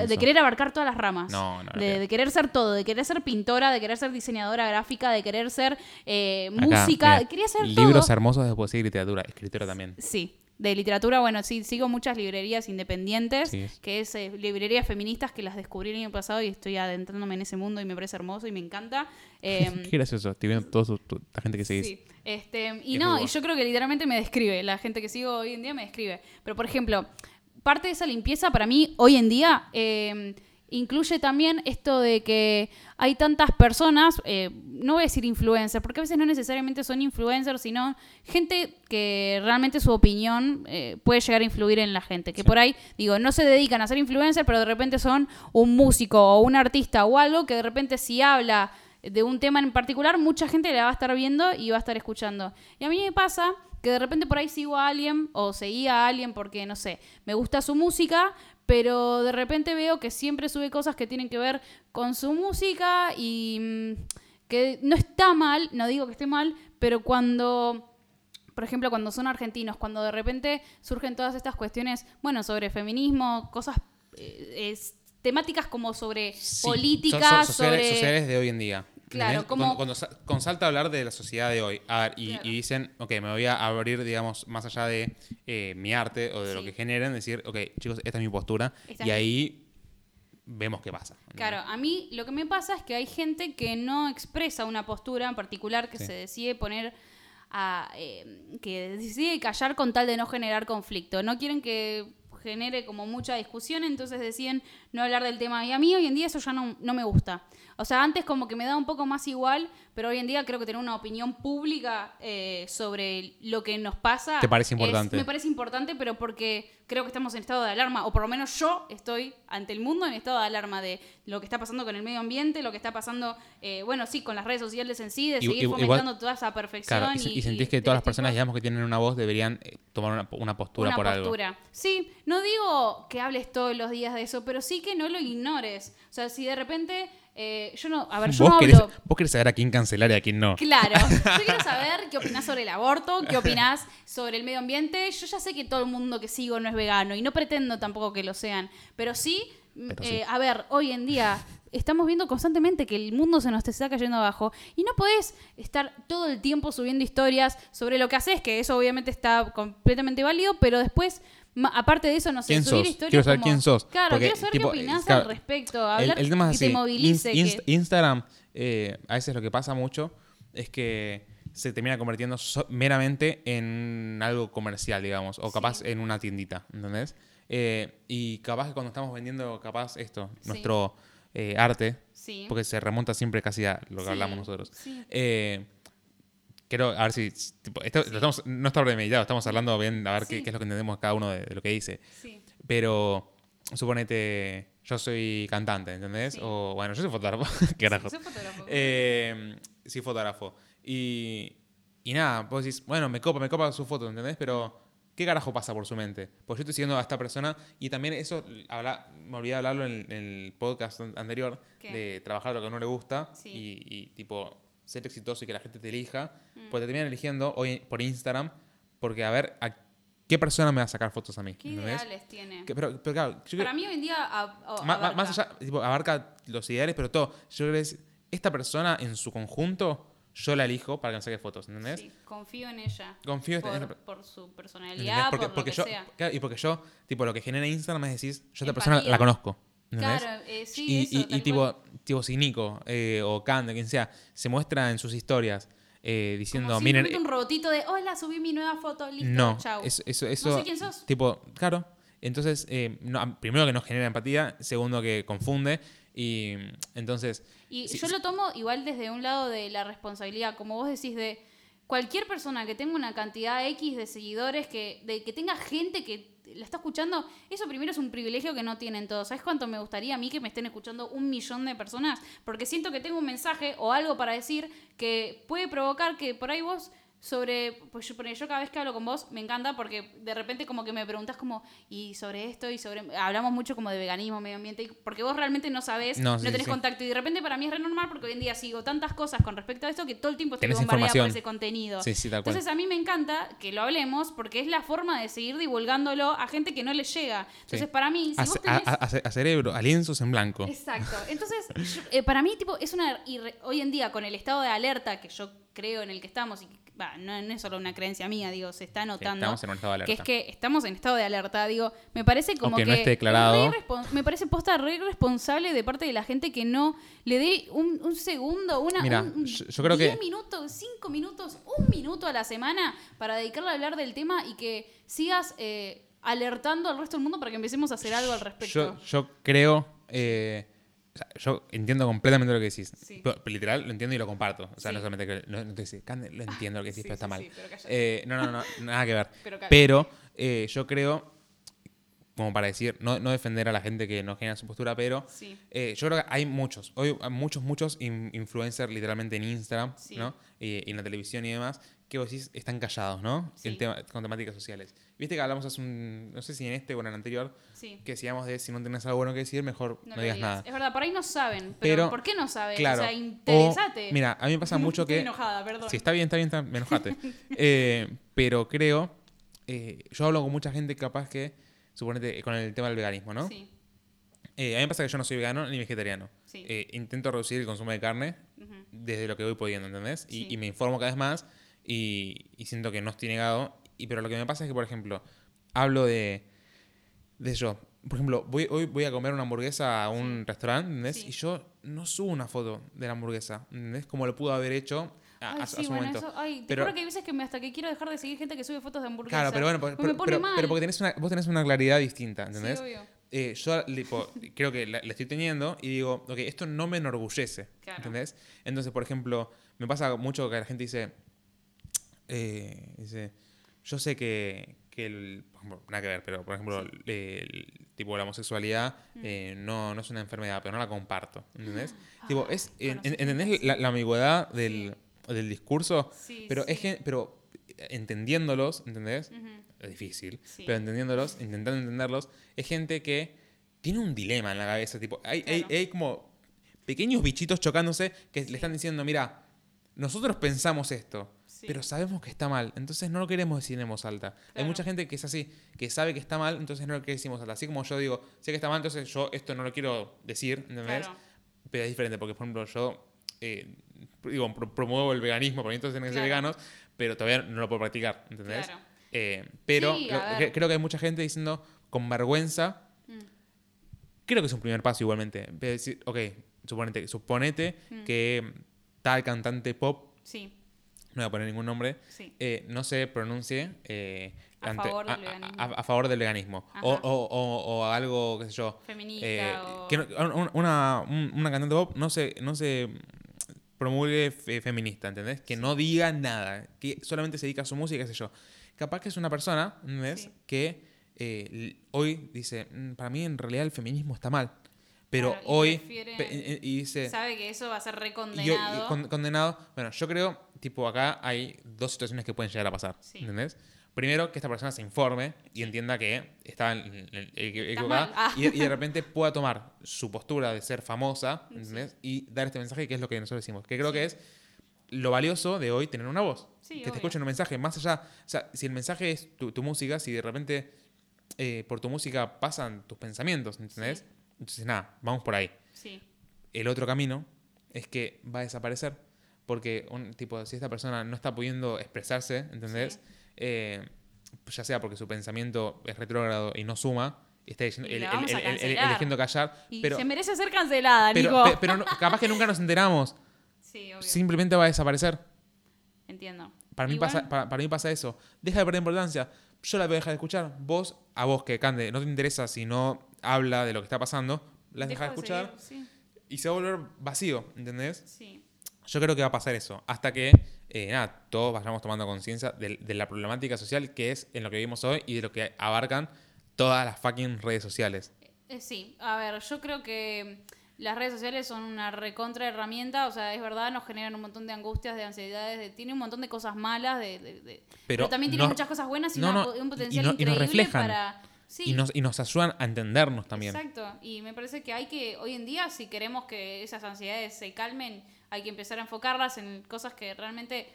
de- querer abarcar todas las ramas. No, no, de, querer ser todo, de querer ser pintora, de querer ser diseñadora gráfica, de querer ser eh, Acá, música, mira, quería ser Libros todo. hermosos de poesía y literatura. Escritora también. Sí, De literatura, bueno, sí, sigo muchas librerías independientes, Sí. que es eh, librerías feministas que las descubrí el año pasado y estoy adentrándome en ese mundo y me parece hermoso y me encanta. Em, Qué gracioso. Estoy viendo toda la gente que seguís. Sí. Este, y Es no, y yo creo que literalmente me describe. La gente que sigo hoy en día me describe. Pero, por ejemplo, parte de esa limpieza para mí hoy en día eh, incluye también esto de que hay tantas personas, eh, no voy a decir influencers, porque a veces no necesariamente son influencers, sino gente que realmente su opinión eh, puede llegar a influir en la gente. Que Sí. por ahí, digo, no se dedican a ser influencers, pero de repente son un músico o un artista o algo que de repente si habla de un tema en particular, mucha gente la va a estar viendo y va a estar escuchando. Y a mí me pasa que de repente por ahí sigo a alguien o seguía a alguien porque, no sé, me gusta su música, pero de repente veo que siempre sube cosas que tienen que ver con su música y mm, que no está mal, no digo que esté mal, pero cuando por ejemplo, cuando son argentinos, cuando de repente surgen todas estas cuestiones, bueno, sobre feminismo, cosas, eh, es- temáticas como sobre Sí, política, sociales, sobre... sociales de hoy en día. Claro, Cuando, cuando con salta a hablar de la sociedad de hoy a ver, y, Claro. y dicen, ok, me voy a abrir, digamos, más allá de eh, mi arte o de lo que generen, decir, ok, chicos, esta es mi postura. Y ahí vemos qué pasa. Claro, a mí lo que me pasa es que hay gente que no expresa una postura en particular, que Sí. se decide poner a... eh, que decide callar con tal de no generar conflicto. No quieren que genere como mucha discusión, entonces deciden no hablar del tema. Y a mí hoy en día eso ya no, no me gusta. O sea, antes como que me da un poco más igual, pero hoy en día creo que tener una opinión pública eh, sobre lo que nos pasa... ¿Te parece es- importante? me parece importante, pero porque creo que estamos en estado de alarma, o por lo menos yo estoy ante el mundo en estado de alarma de lo que está pasando con el medio ambiente, lo que está pasando, eh, bueno, sí, con las redes sociales en sí, de Y- seguir igual- fomentando toda esa perfección. Claro, y, y, y sentís y que todas las estereotipos. personas, digamos, que tienen una voz deberían eh, tomar una, una postura una por algo. postura. Sí, no digo que hables todos los días de eso, pero sí que no lo ignores. O sea, si de repente, eh, yo no, a ver, yo Vos, no querés, vos querés saber a quién cancelar y a quién no. Claro, yo quiero saber qué opinás sobre el aborto, qué opinás sobre el medio ambiente. Yo ya sé que todo el mundo que sigo no es vegano y no pretendo tampoco que lo sean, pero sí, mm, eh, sí. a ver, hoy en día estamos viendo constantemente que el mundo se nos está cayendo abajo y no podés estar todo el tiempo subiendo historias sobre lo que haces, que eso obviamente está completamente válido, pero después... ma- Aparte de eso, no sé, ¿Quién subir sos? historias Quiero saber como- quién sos, Claro, porque, quiero saber tipo, qué opinás claro, al respecto, El, hablar el tema es que así. te movilice. Inst- que- Instagram, eh, a veces lo que pasa mucho es que se termina convirtiendo so- meramente en algo comercial, digamos, o capaz Sí. en una tiendita, ¿entendés? Eh, y capaz que cuando estamos vendiendo, capaz esto, Sí. nuestro eh, arte, Sí. porque se remonta siempre casi a lo que hablamos nosotros. sí. Eh, quiero, a ver si, tipo, esto lo estamos- no está premeditado, estamos hablando bien, a ver qué, Sí. qué es lo que entendemos cada uno de- de lo que dice. Sí. Pero suponete, yo soy cantante, ¿entendés? Sí. O bueno, yo soy fotógrafo. ¿Qué carajos? Soy fotógrafo. Eh, sí, fotógrafo. Y, y nada, vos decís, bueno, me copa, me copa su foto, ¿entendés? Pero, ¿qué carajo pasa por su mente? Pues yo estoy siguiendo a esta persona y también eso, habla, me olvidé de hablarlo en, en el podcast an- anterior, ¿Qué? de trabajar lo que no le gusta Sí. y, y, tipo ser exitoso y que la gente te elija. Mm. Pues te terminan eligiendo hoy por Instagram porque a ver a qué persona me va a sacar fotos a mí. ¿Qué ¿entendés? ideales tiene? Que- pero, pero claro, yo creo- Para mí hoy en día a- a- ma- abarca. más allá, tipo, abarca los ideales, pero todo. Yo creo que es, esta persona en su conjunto, yo la elijo para que me saque fotos, ¿entendés? Sí, confío en ella. Confío en por, esta- por su personalidad, Porque, por porque lo que yo, sea. claro, y porque yo, tipo, lo que genera Instagram es decir, yo esta persona la conozco. Claro, eh, sí, y, eso, y- y tipo, cual. tipo, si Nico eh, o Kande, quien sea, se muestra en sus historias eh, diciendo, Como miren, simplemente un robotito de, hola, subí mi nueva foto, listo, no, chau. eso, eso, eso sé quién sos. tipo, claro. Entonces, eh, no, primero que no genera empatía, segundo que confunde y entonces... Y yo lo tomo igual desde un lado de la responsabilidad, como vos decís, de cualquier persona que tenga una cantidad X de seguidores, que, de que tenga gente que la está escuchando, eso primero es un privilegio que no tienen todos. ¿Sabes cuánto me gustaría a mí que me estén escuchando un millón de personas? Porque siento que tengo un mensaje o algo para decir que puede provocar que por ahí vos sobre, pues yo, yo cada vez que hablo con vos me encanta porque de repente como que me preguntas como, y sobre esto y sobre, hablamos mucho como de veganismo, medio ambiente, porque vos realmente no sabés, No, no, sí, tenés sí. contacto y de repente para mí es re normal porque hoy en día sigo tantas cosas con respecto a esto que todo el tiempo estoy bombardeada por ese contenido. Sí, sí, tal cual. Entonces a mí me encanta que lo hablemos porque es la forma de seguir divulgándolo a gente que no le llega. Entonces para mí, si a, vos tenés... a- a- a cerebro, a lienzos en blanco. Exacto. Entonces, yo- eh, para mí, tipo, es una. Hoy en día, con el estado de alerta que yo creo en el que estamos y que va, no, no es solo una creencia mía, digo, se está notando. estamos en un estado de que es que estamos en estado de alerta, digo, me parece como Aunque que no esté declarado. me parece posta re responsable de parte de la gente que no le dé un, un segundo, una Mira, un- yo- yo creo 10 que- minutos, 5 minutos, un minuto a la semana para dedicarle a hablar del tema y que sigas eh, alertando al resto del mundo para que empecemos a hacer algo al respecto. Yo, yo creo. eh, o sea, yo entiendo completamente lo que decís. Sí. Pero, pero literal, lo entiendo y lo comparto. O sea, Sí. no solamente que. No, no te decís, "Cande, lo entiendo lo que decís, pero está mal. pero. Eh, no, no, no, nada que ver. Pero. Pero eh, yo creo, como para decir, no, no defender a la gente que no genera su postura, pero Sí. eh, yo creo que hay muchos, hoy hay muchos, muchos in- influencers literalmente en Instagram, Sí. ¿no? Y, y en la televisión y demás, que vos decís están callados, ¿no? Sí. En tema- con temáticas sociales. Viste que hablamos hace un, no sé si en este o en el anterior, que decíamos de si no tenés algo bueno que decir, mejor no, digas nada. Es verdad, por ahí no saben. Pero, Pero, ¿por qué no saben? Claro. O sea, o- interesate. mira, a mí me pasa mucho Estoy que... enojada, perdón. Sí, está bien, está bien, está, me enojate. Eh, pero creo, eh, yo hablo con mucha gente capaz que, suponete, con el tema del veganismo, ¿no? Sí, Eh, a mí me pasa que yo no soy vegano ni vegetariano. Sí. Eh, intento reducir el consumo de carne ujú, desde lo que voy pudiendo, ¿entendés? Y, Sí. y me informo cada vez más y, y siento que no estoy negado. Y, pero lo que me pasa es que, por ejemplo, hablo de, de yo. Por ejemplo, voy, hoy voy a comer una hamburguesa a un restaurante, ¿entendés? Sí. Y yo no subo una foto de la hamburguesa, ¿entendés? Como lo pudo haber hecho a, Ay, a- a sí, su bueno, momento. eso, ay, te Pero- juro que hay veces que me, hasta que quiero dejar de seguir gente que sube fotos de hamburguesas. Claro, pero bueno, pero, me pone pero- mal. pero porque tenés una, vos tenés una claridad distinta, Sí, ¿entendés? obvio. Eh, yo tipo, creo que la, la estoy teniendo y digo, ok, esto no me enorgullece, Claro. ¿entendés? Entonces, por ejemplo, me pasa mucho que la gente dice, eh, dice, yo sé que, que el, nada que ver, pero por ejemplo, el- tipo la homosexualidad Mm. eh, no, no es una enfermedad, pero no la comparto, ¿entendés? Ah, tipo, es, en- conocimiento, ¿entendés la, la ambigüedad del, del discurso? Sí, Pero sí. es que, pero entendiéndolos, ¿entendés? Es difícil, Sí. pero entendiéndolos, intentando entenderlos, es gente que tiene un dilema en la cabeza. Tipo, hay, hay- Claro. hay como pequeños bichitos chocándose que le están diciendo, mira, nosotros pensamos esto, pero sabemos que está mal, entonces no lo queremos decir en voz alta. Hay mucha gente que es así, que sabe que está mal, entonces no lo quiere decir en voz alta. Así como yo digo, sé que está mal, entonces yo esto no lo quiero decir, ¿entendés? Claro. Pero es diferente, porque por ejemplo yo eh, digo, pro- promuevo el veganismo, por entonces tienen que ser Claro. veganos, pero todavía no lo puedo practicar, ¿entendés? Claro. Eh, pero Sí, lo- a ver. cre- creo que hay mucha gente diciendo con vergüenza, Mm. creo que es un primer paso igualmente. Decir, ok, suponete, suponete Mm. que tal cantante pop, Sí, no voy a poner ningún nombre, sí. eh, no se pronuncie eh, A favor del veganismo. a- a favor del veganismo. O, o- o- o algo, qué sé yo. Feminista eh, que no- una, un- una cantante pop no se, no se promulgue fe- feminista, ¿entendés? Que no diga nada, que solamente se dedica a su música, qué sé yo. Capaz que es una persona, ¿entendés? Sí. Que eh, hoy dice, "Mm, para mí en realidad el feminismo está mal. Pero Claro, y hoy, prefiere- pe- y- y dice, Sabe que eso va a ser y- y recondenado. con- condenado. Bueno, yo creo, tipo, acá hay dos situaciones que pueden llegar a pasar. Sí. ¿Entendés? Primero, que esta persona se informe y entienda que está equivocada. Ah. y, y de repente pueda tomar su postura de ser famosa ¿entendés? y dar este mensaje que es lo que nosotros decimos. Que creo que es lo valioso de hoy tener una voz. Sí, que te obvio. escuchen un mensaje. Más allá, o sea, si el mensaje es tu, tu música, si de repente eh, por tu música pasan tus pensamientos, ¿entendés? Sí. Entonces, nada, vamos por ahí Sí, el otro camino es que va a desaparecer. Porque, un, tipo, si esta persona no está pudiendo expresarse, ¿entendés? Sí. Eh, ya sea porque su pensamiento es retrógrado y no suma, está diciendo- el- el- el- eligiendo callar, y pero, se merece ser cancelada, pero, Nico. pe- pero no- capaz que nunca nos enteramos. sí, obvio. Simplemente va a desaparecer. Entiendo. Para mí, Igual- pasa, para, para mí pasa eso. Deja de perder importancia. Yo la voy a dejar de escuchar. Vos, a vos que Cande, no te interesa si no habla de lo que está pasando, las dejas de escuchar seguir, y se va a volver vacío, ¿entendés? Sí, sí. Yo creo que va a pasar eso, hasta que eh, nada, todos vayamos tomando conciencia de, de la problemática social que es en lo que vivimos hoy y de lo que abarcan todas las fucking redes sociales. Eh, sí, a ver, yo creo que las redes sociales son una recontra herramienta, o sea, es verdad, nos generan un montón de angustias, de ansiedades, de, tiene un montón de cosas malas, de, de- de- pero, también tiene muchas cosas buenas y, no, una no, po- un potencial y no- y nos increíble reflejan. para... Sí, Y, nos, y nos ayudan a entendernos también. Exacto, y me parece que hay que, hoy en día, si queremos que esas ansiedades se calmen, hay que empezar a enfocarlas en cosas que realmente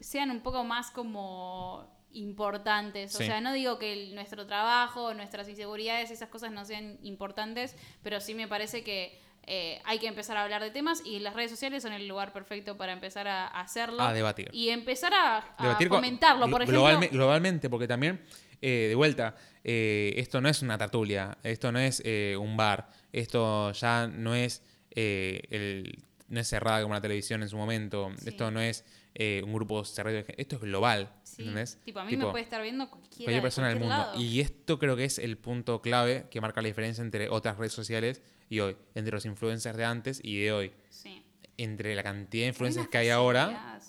sean un poco más como importantes. O Sí. sea, no digo que el- nuestro trabajo, nuestras inseguridades, esas cosas no sean importantes, pero sí me parece que eh, hay que empezar a hablar de temas y las redes sociales son el lugar perfecto para empezar a hacerlo. A debatir. Y empezar a, a Debatir con- comentarlo, por ejemplo. globalme- globalmente, porque también, eh, de vuelta, eh, esto no es una tertulia, esto no es eh, un bar, esto ya no es eh, el no es cerrada como la televisión en su momento, Sí. esto no es eh, un grupo cerrado, esto es global, Sí, ¿entendés? Tipo, a mí Tipo, me puede estar viendo cualquiera cualquier persona del mundo. lado. Y esto creo que es el punto clave que marca la diferencia entre otras redes sociales y hoy, entre los influencers de antes y de hoy, Sí. entre la cantidad de influencers que hay ahora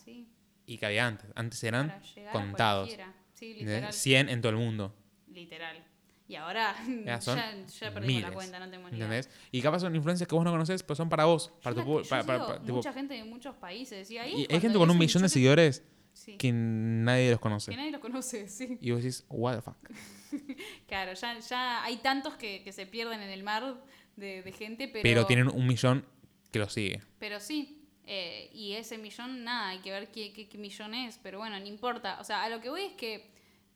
y que había antes. Antes eran contados. Sí, literal. 100 en todo el mundo. Literal. Y ahora Ya son ya, ya perdimos miles, la cuenta, no tenemos ni idea. ¿Entendés? Y capaz son influencias que vos no conocés, pero son para vos, para Yo tu para- para- tipo- mucha gente de muchos países. Y, ahí y hay gente con un millón de seguidores Sí, que nadie los conoce. que nadie los conoce, sí. Y vos decís, what the fuck. Claro, ya, ya hay tantos que, que se pierden en el mar de, de gente, pero, Pero tienen un millón que los sigue. pero sí. eh, y ese millón, nada, hay que ver qué, qué- qué millón es. Pero bueno, no importa. O sea, a lo que voy es que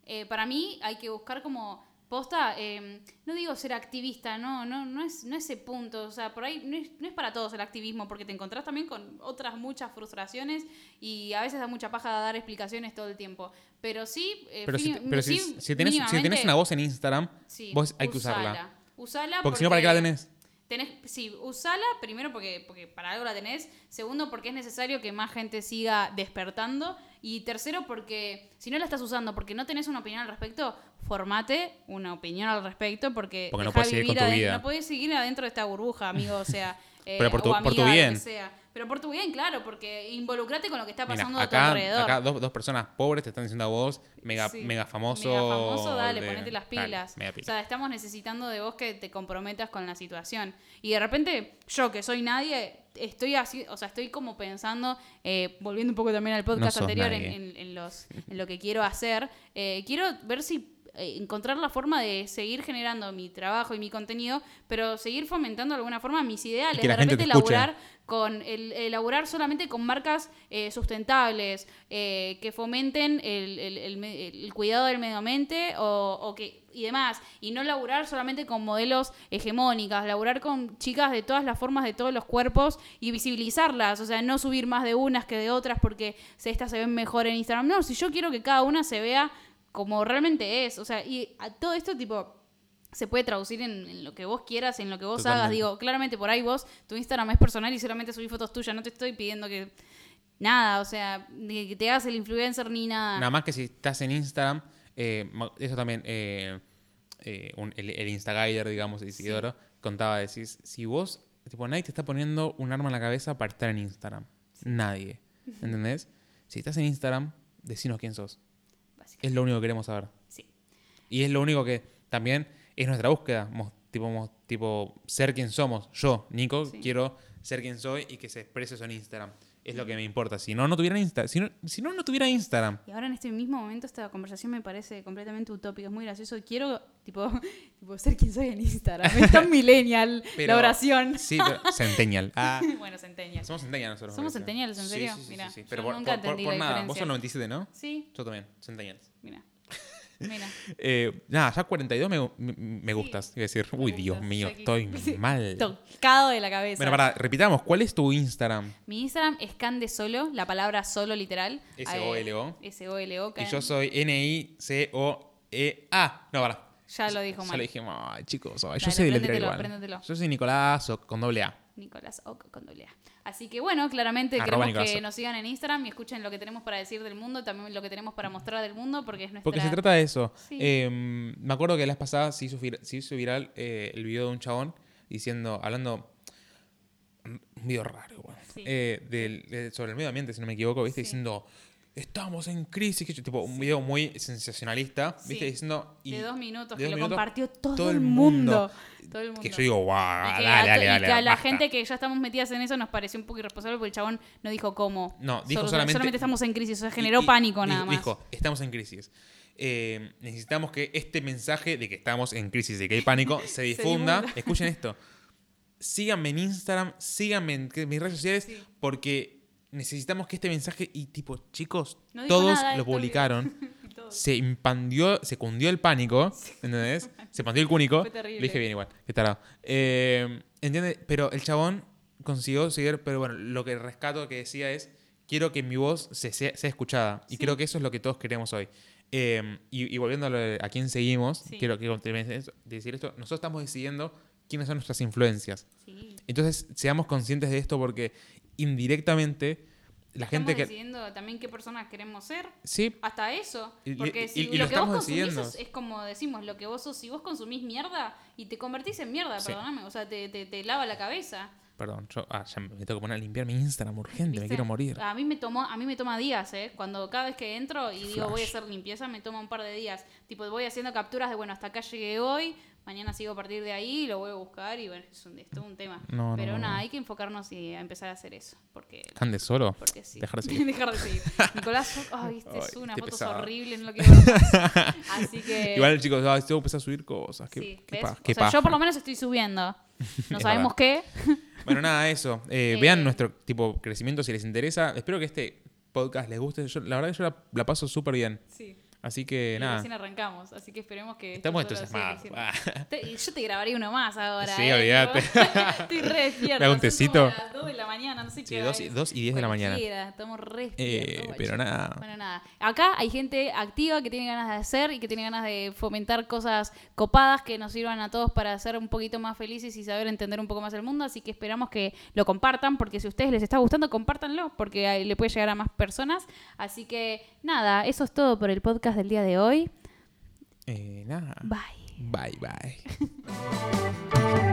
eh, para mí hay que buscar como posta, eh, no digo ser activista, no, no, no es, no es ese punto, o sea, por ahí no es, no es para todos el activismo, porque te encontrás también con otras muchas frustraciones y a veces da mucha paja dar explicaciones todo el tiempo, pero sí, eh, Pero, si, pero sí, si, tenés, si tenés una voz en Instagram, sí, vos hay que usarla. Usala Porque si no, ¿para qué la tenés? Tenés, sí, usala primero porque, porque para algo la tenés, segundo porque es necesario que más gente siga despertando y tercero porque si no la estás usando porque no tenés una opinión al respecto, formate una opinión al respecto porque, Porque no podés seguir vivir con tu aden- vida. no podés seguir adentro de esta burbuja, amigo, o sea, eh, Pero por tu- o por tu amiga, lo que bien. sea. Pero por tu bien, claro, porque involucrate con lo que está Mira, pasando a tu alrededor. acá dos, dos personas pobres te están diciendo a vos, mega, Sí. mega famoso. Mega famoso, dale, de- ponete las dale, pilas. mega O sea, estamos necesitando de vos que te comprometas con la situación. Y de repente, yo que soy nadie, estoy así, o sea, estoy como pensando, eh, volviendo un poco también al podcast anterior en, nadie. en- en los, en lo que quiero hacer, eh, quiero ver si encontrar la forma de seguir generando mi trabajo y mi contenido, pero seguir fomentando de alguna forma mis ideales. que la de repente laburar con el, elaborar solamente con marcas eh, sustentables eh, que fomenten el, el- el cuidado del medio ambiente o, o que y demás. Y no laburar solamente con modelos hegemónicas laburar con chicas de todas las formas de todos los cuerpos y visibilizarlas. O sea no subir más de unas que de otras porque se, estas se ven mejor en Instagram. No si yo quiero que cada una se vea como realmente es o sea y a todo esto tipo se puede traducir en, en lo que vos quieras, en lo que vos hagas. Digo, claramente por ahí vos, tu Instagram es personal y solamente subís fotos tuyas. No te estoy pidiendo que. Nada, o sea, que te hagas el influencer ni nada. Nada más que si estás en Instagram, eh, eso también, eh, eh, un- el, el Instaguider, digamos, Isidoro, contaba, decís, si vos, tipo, nadie te está poniendo un arma en la cabeza para estar en Instagram. Nadie. ¿Entendés? Si estás en Instagram, decinos quién sos. Es lo único que queremos saber. Sí. Y es lo único que también es nuestra búsqueda. Mos- tipo, mos- tipo ser quien somos. Yo, Nico, Sí. quiero ser quien soy y que se exprese eso en Instagram. Es lo que me importa. Si no, no tuviera Insta si no, si no, no tuviera Instagram. Y ahora en este mismo momento esta conversación me parece completamente utópica, es muy gracioso. Quiero, tipo, tipo ser quien soy en Instagram. Es tan millennial Pero- la oración. Sí, pero Centennial. Ah, bueno, centennial. somos Centennial nosotros. Somos. Centennials, ¿en serio? Sí, sí, Mirá, sí, sí. yo Pero por, nunca por- entendí por la nada. Vos sos 97, ¿no? Sí, Yo también, Centennials. Mira. Mira. Eh, nada, ya 42 me, me, me Sí. gustas. Iba a decir, uy, Dios gustas, mío, sí. estoy mal. Tocado de la cabeza. Bueno, para, repitamos, ¿cuál es tu Instagram? Mi Instagram es Cande Solo, la palabra solo literal. S-O-L-O. Eh, S-O-L-O. Y yo soy N-I-C-O-E-A. No, para. Ya lo dijo Ya mal. lo dijimos, ay, chicos, yo soy de letra igual. Yo soy Nicolás con doble A. Nicolás Oc con doble A. Así que bueno, claramente Arroba queremos Nicolás que nos sigan en Instagram y escuchen lo que tenemos para decir del mundo, también lo que tenemos para mostrar del mundo, porque es nuestra... Porque se trata de eso. Sí. Eh, me acuerdo que la vez pasada se hizo, se hizo viral eh, el video de un chabón diciendo, hablando, un video raro, igual, Sí. eh, del- de- sobre el medio ambiente, si no me equivoco, ¿viste? Sí. Diciendo, estamos en crisis, que tipo un video muy sensacionalista, ¿viste? Sí. Diciendo... y- de dos minutos, de que dos lo minutos, compartió todo, el mundo. mundo. Todo el mundo. Que yo digo, guau, Y que, dale, a, dale, y dale, que a la basta". gente que ya estamos metidas en eso nos pareció un poco irresponsable porque el chabón no dijo cómo. No, dijo Solo- solamente- estamos en crisis, o sea, generó y pánico dijo- nada más. Dijo, estamos en crisis. Eh, necesitamos que este mensaje de que estamos en crisis, de que hay pánico, se difunda. difunda. Escuchen esto. Síganme en Instagram, síganme en que- mis redes sociales, porque necesitamos que este mensaje, y tipo, chicos, No todos nada lo publicaron. Se impandió, se cundió el pánico, ¿entendés? Se pandió el cúnico. Fue. Le dije bien igual, qué tarado. Eh, ¿Entiendes? Pero el chabón consiguió seguir, pero bueno, lo que rescato que decía es, quiero que mi voz se, sea, sea escuchada. Y Sí. creo que eso es lo que todos queremos hoy. Eh, y, y volviendo a, lo de a quién seguimos, Sí. quiero, de decir esto, nosotros estamos decidiendo quiénes son nuestras influencias. Sí. Entonces, seamos conscientes de esto porque indirectamente la gente Estamos que... decidiendo también qué personas queremos ser. Sí, Hasta eso. Y- y- Porque y- si y lo, lo que vos estamos consumís es, es como decimos, lo que vos sos, si vos consumís mierda y te convertís en mierda, Sí. perdóname, o sea, te, te, te lava la cabeza. perdón, yo ah, ya me tengo que poner a limpiar mi Instagram urgente, me ¿viste? quiero morir. A mí me tomó, a mí me toma días, ¿eh? Cuando cada vez que entro y digo voy a Flash. hacer limpieza, me toma un par de días. Tipo, voy haciendo capturas de, bueno, hasta acá llegué hoy, mañana sigo a partir de ahí, lo voy a buscar y bueno, es, un, es todo un tema. No, Pero no, nada, no. hay que enfocarnos y a empezar a hacer eso. Porque, Cande solo. porque sí. Dejar de seguir. Dejar de seguir. Nicolás, ay, este es una foto pesado. horrible, no lo quiero. Así que... Igual chicos, ah, tengo que empezar a subir cosas. Qué, sí, qué yo por lo menos estoy subiendo. No sabemos qué. Bueno, nada, eso. Eh, Eh, vean nuestro tipo crecimiento si les interesa. Espero que este podcast les guste. Yo, la verdad que yo la, la paso súper bien. Sí. Así que Y nada. recién arrancamos, así que esperemos que... Estamos entusiasmados. Ah. Yo te grabaría uno más ahora. Sí, ¿eh? olvídate. Estoy re despierta. ¿Le hago un son tecito? como las 2 de la mañana, no sé Sí, qué hora dos y- de la mañana. Estamos re Eh, pero nada. Bueno, nada. Acá hay gente activa que tiene ganas de hacer y que tiene ganas de fomentar cosas copadas que nos sirvan a todos para ser un poquito más felices y saber entender un poco más el mundo. Así que esperamos que lo compartan, porque si a ustedes les está gustando, compártanlo, porque le puede llegar a más personas. Así que nada, eso es todo por el podcast del día de hoy. Eh, nada. Bye. Bye, bye.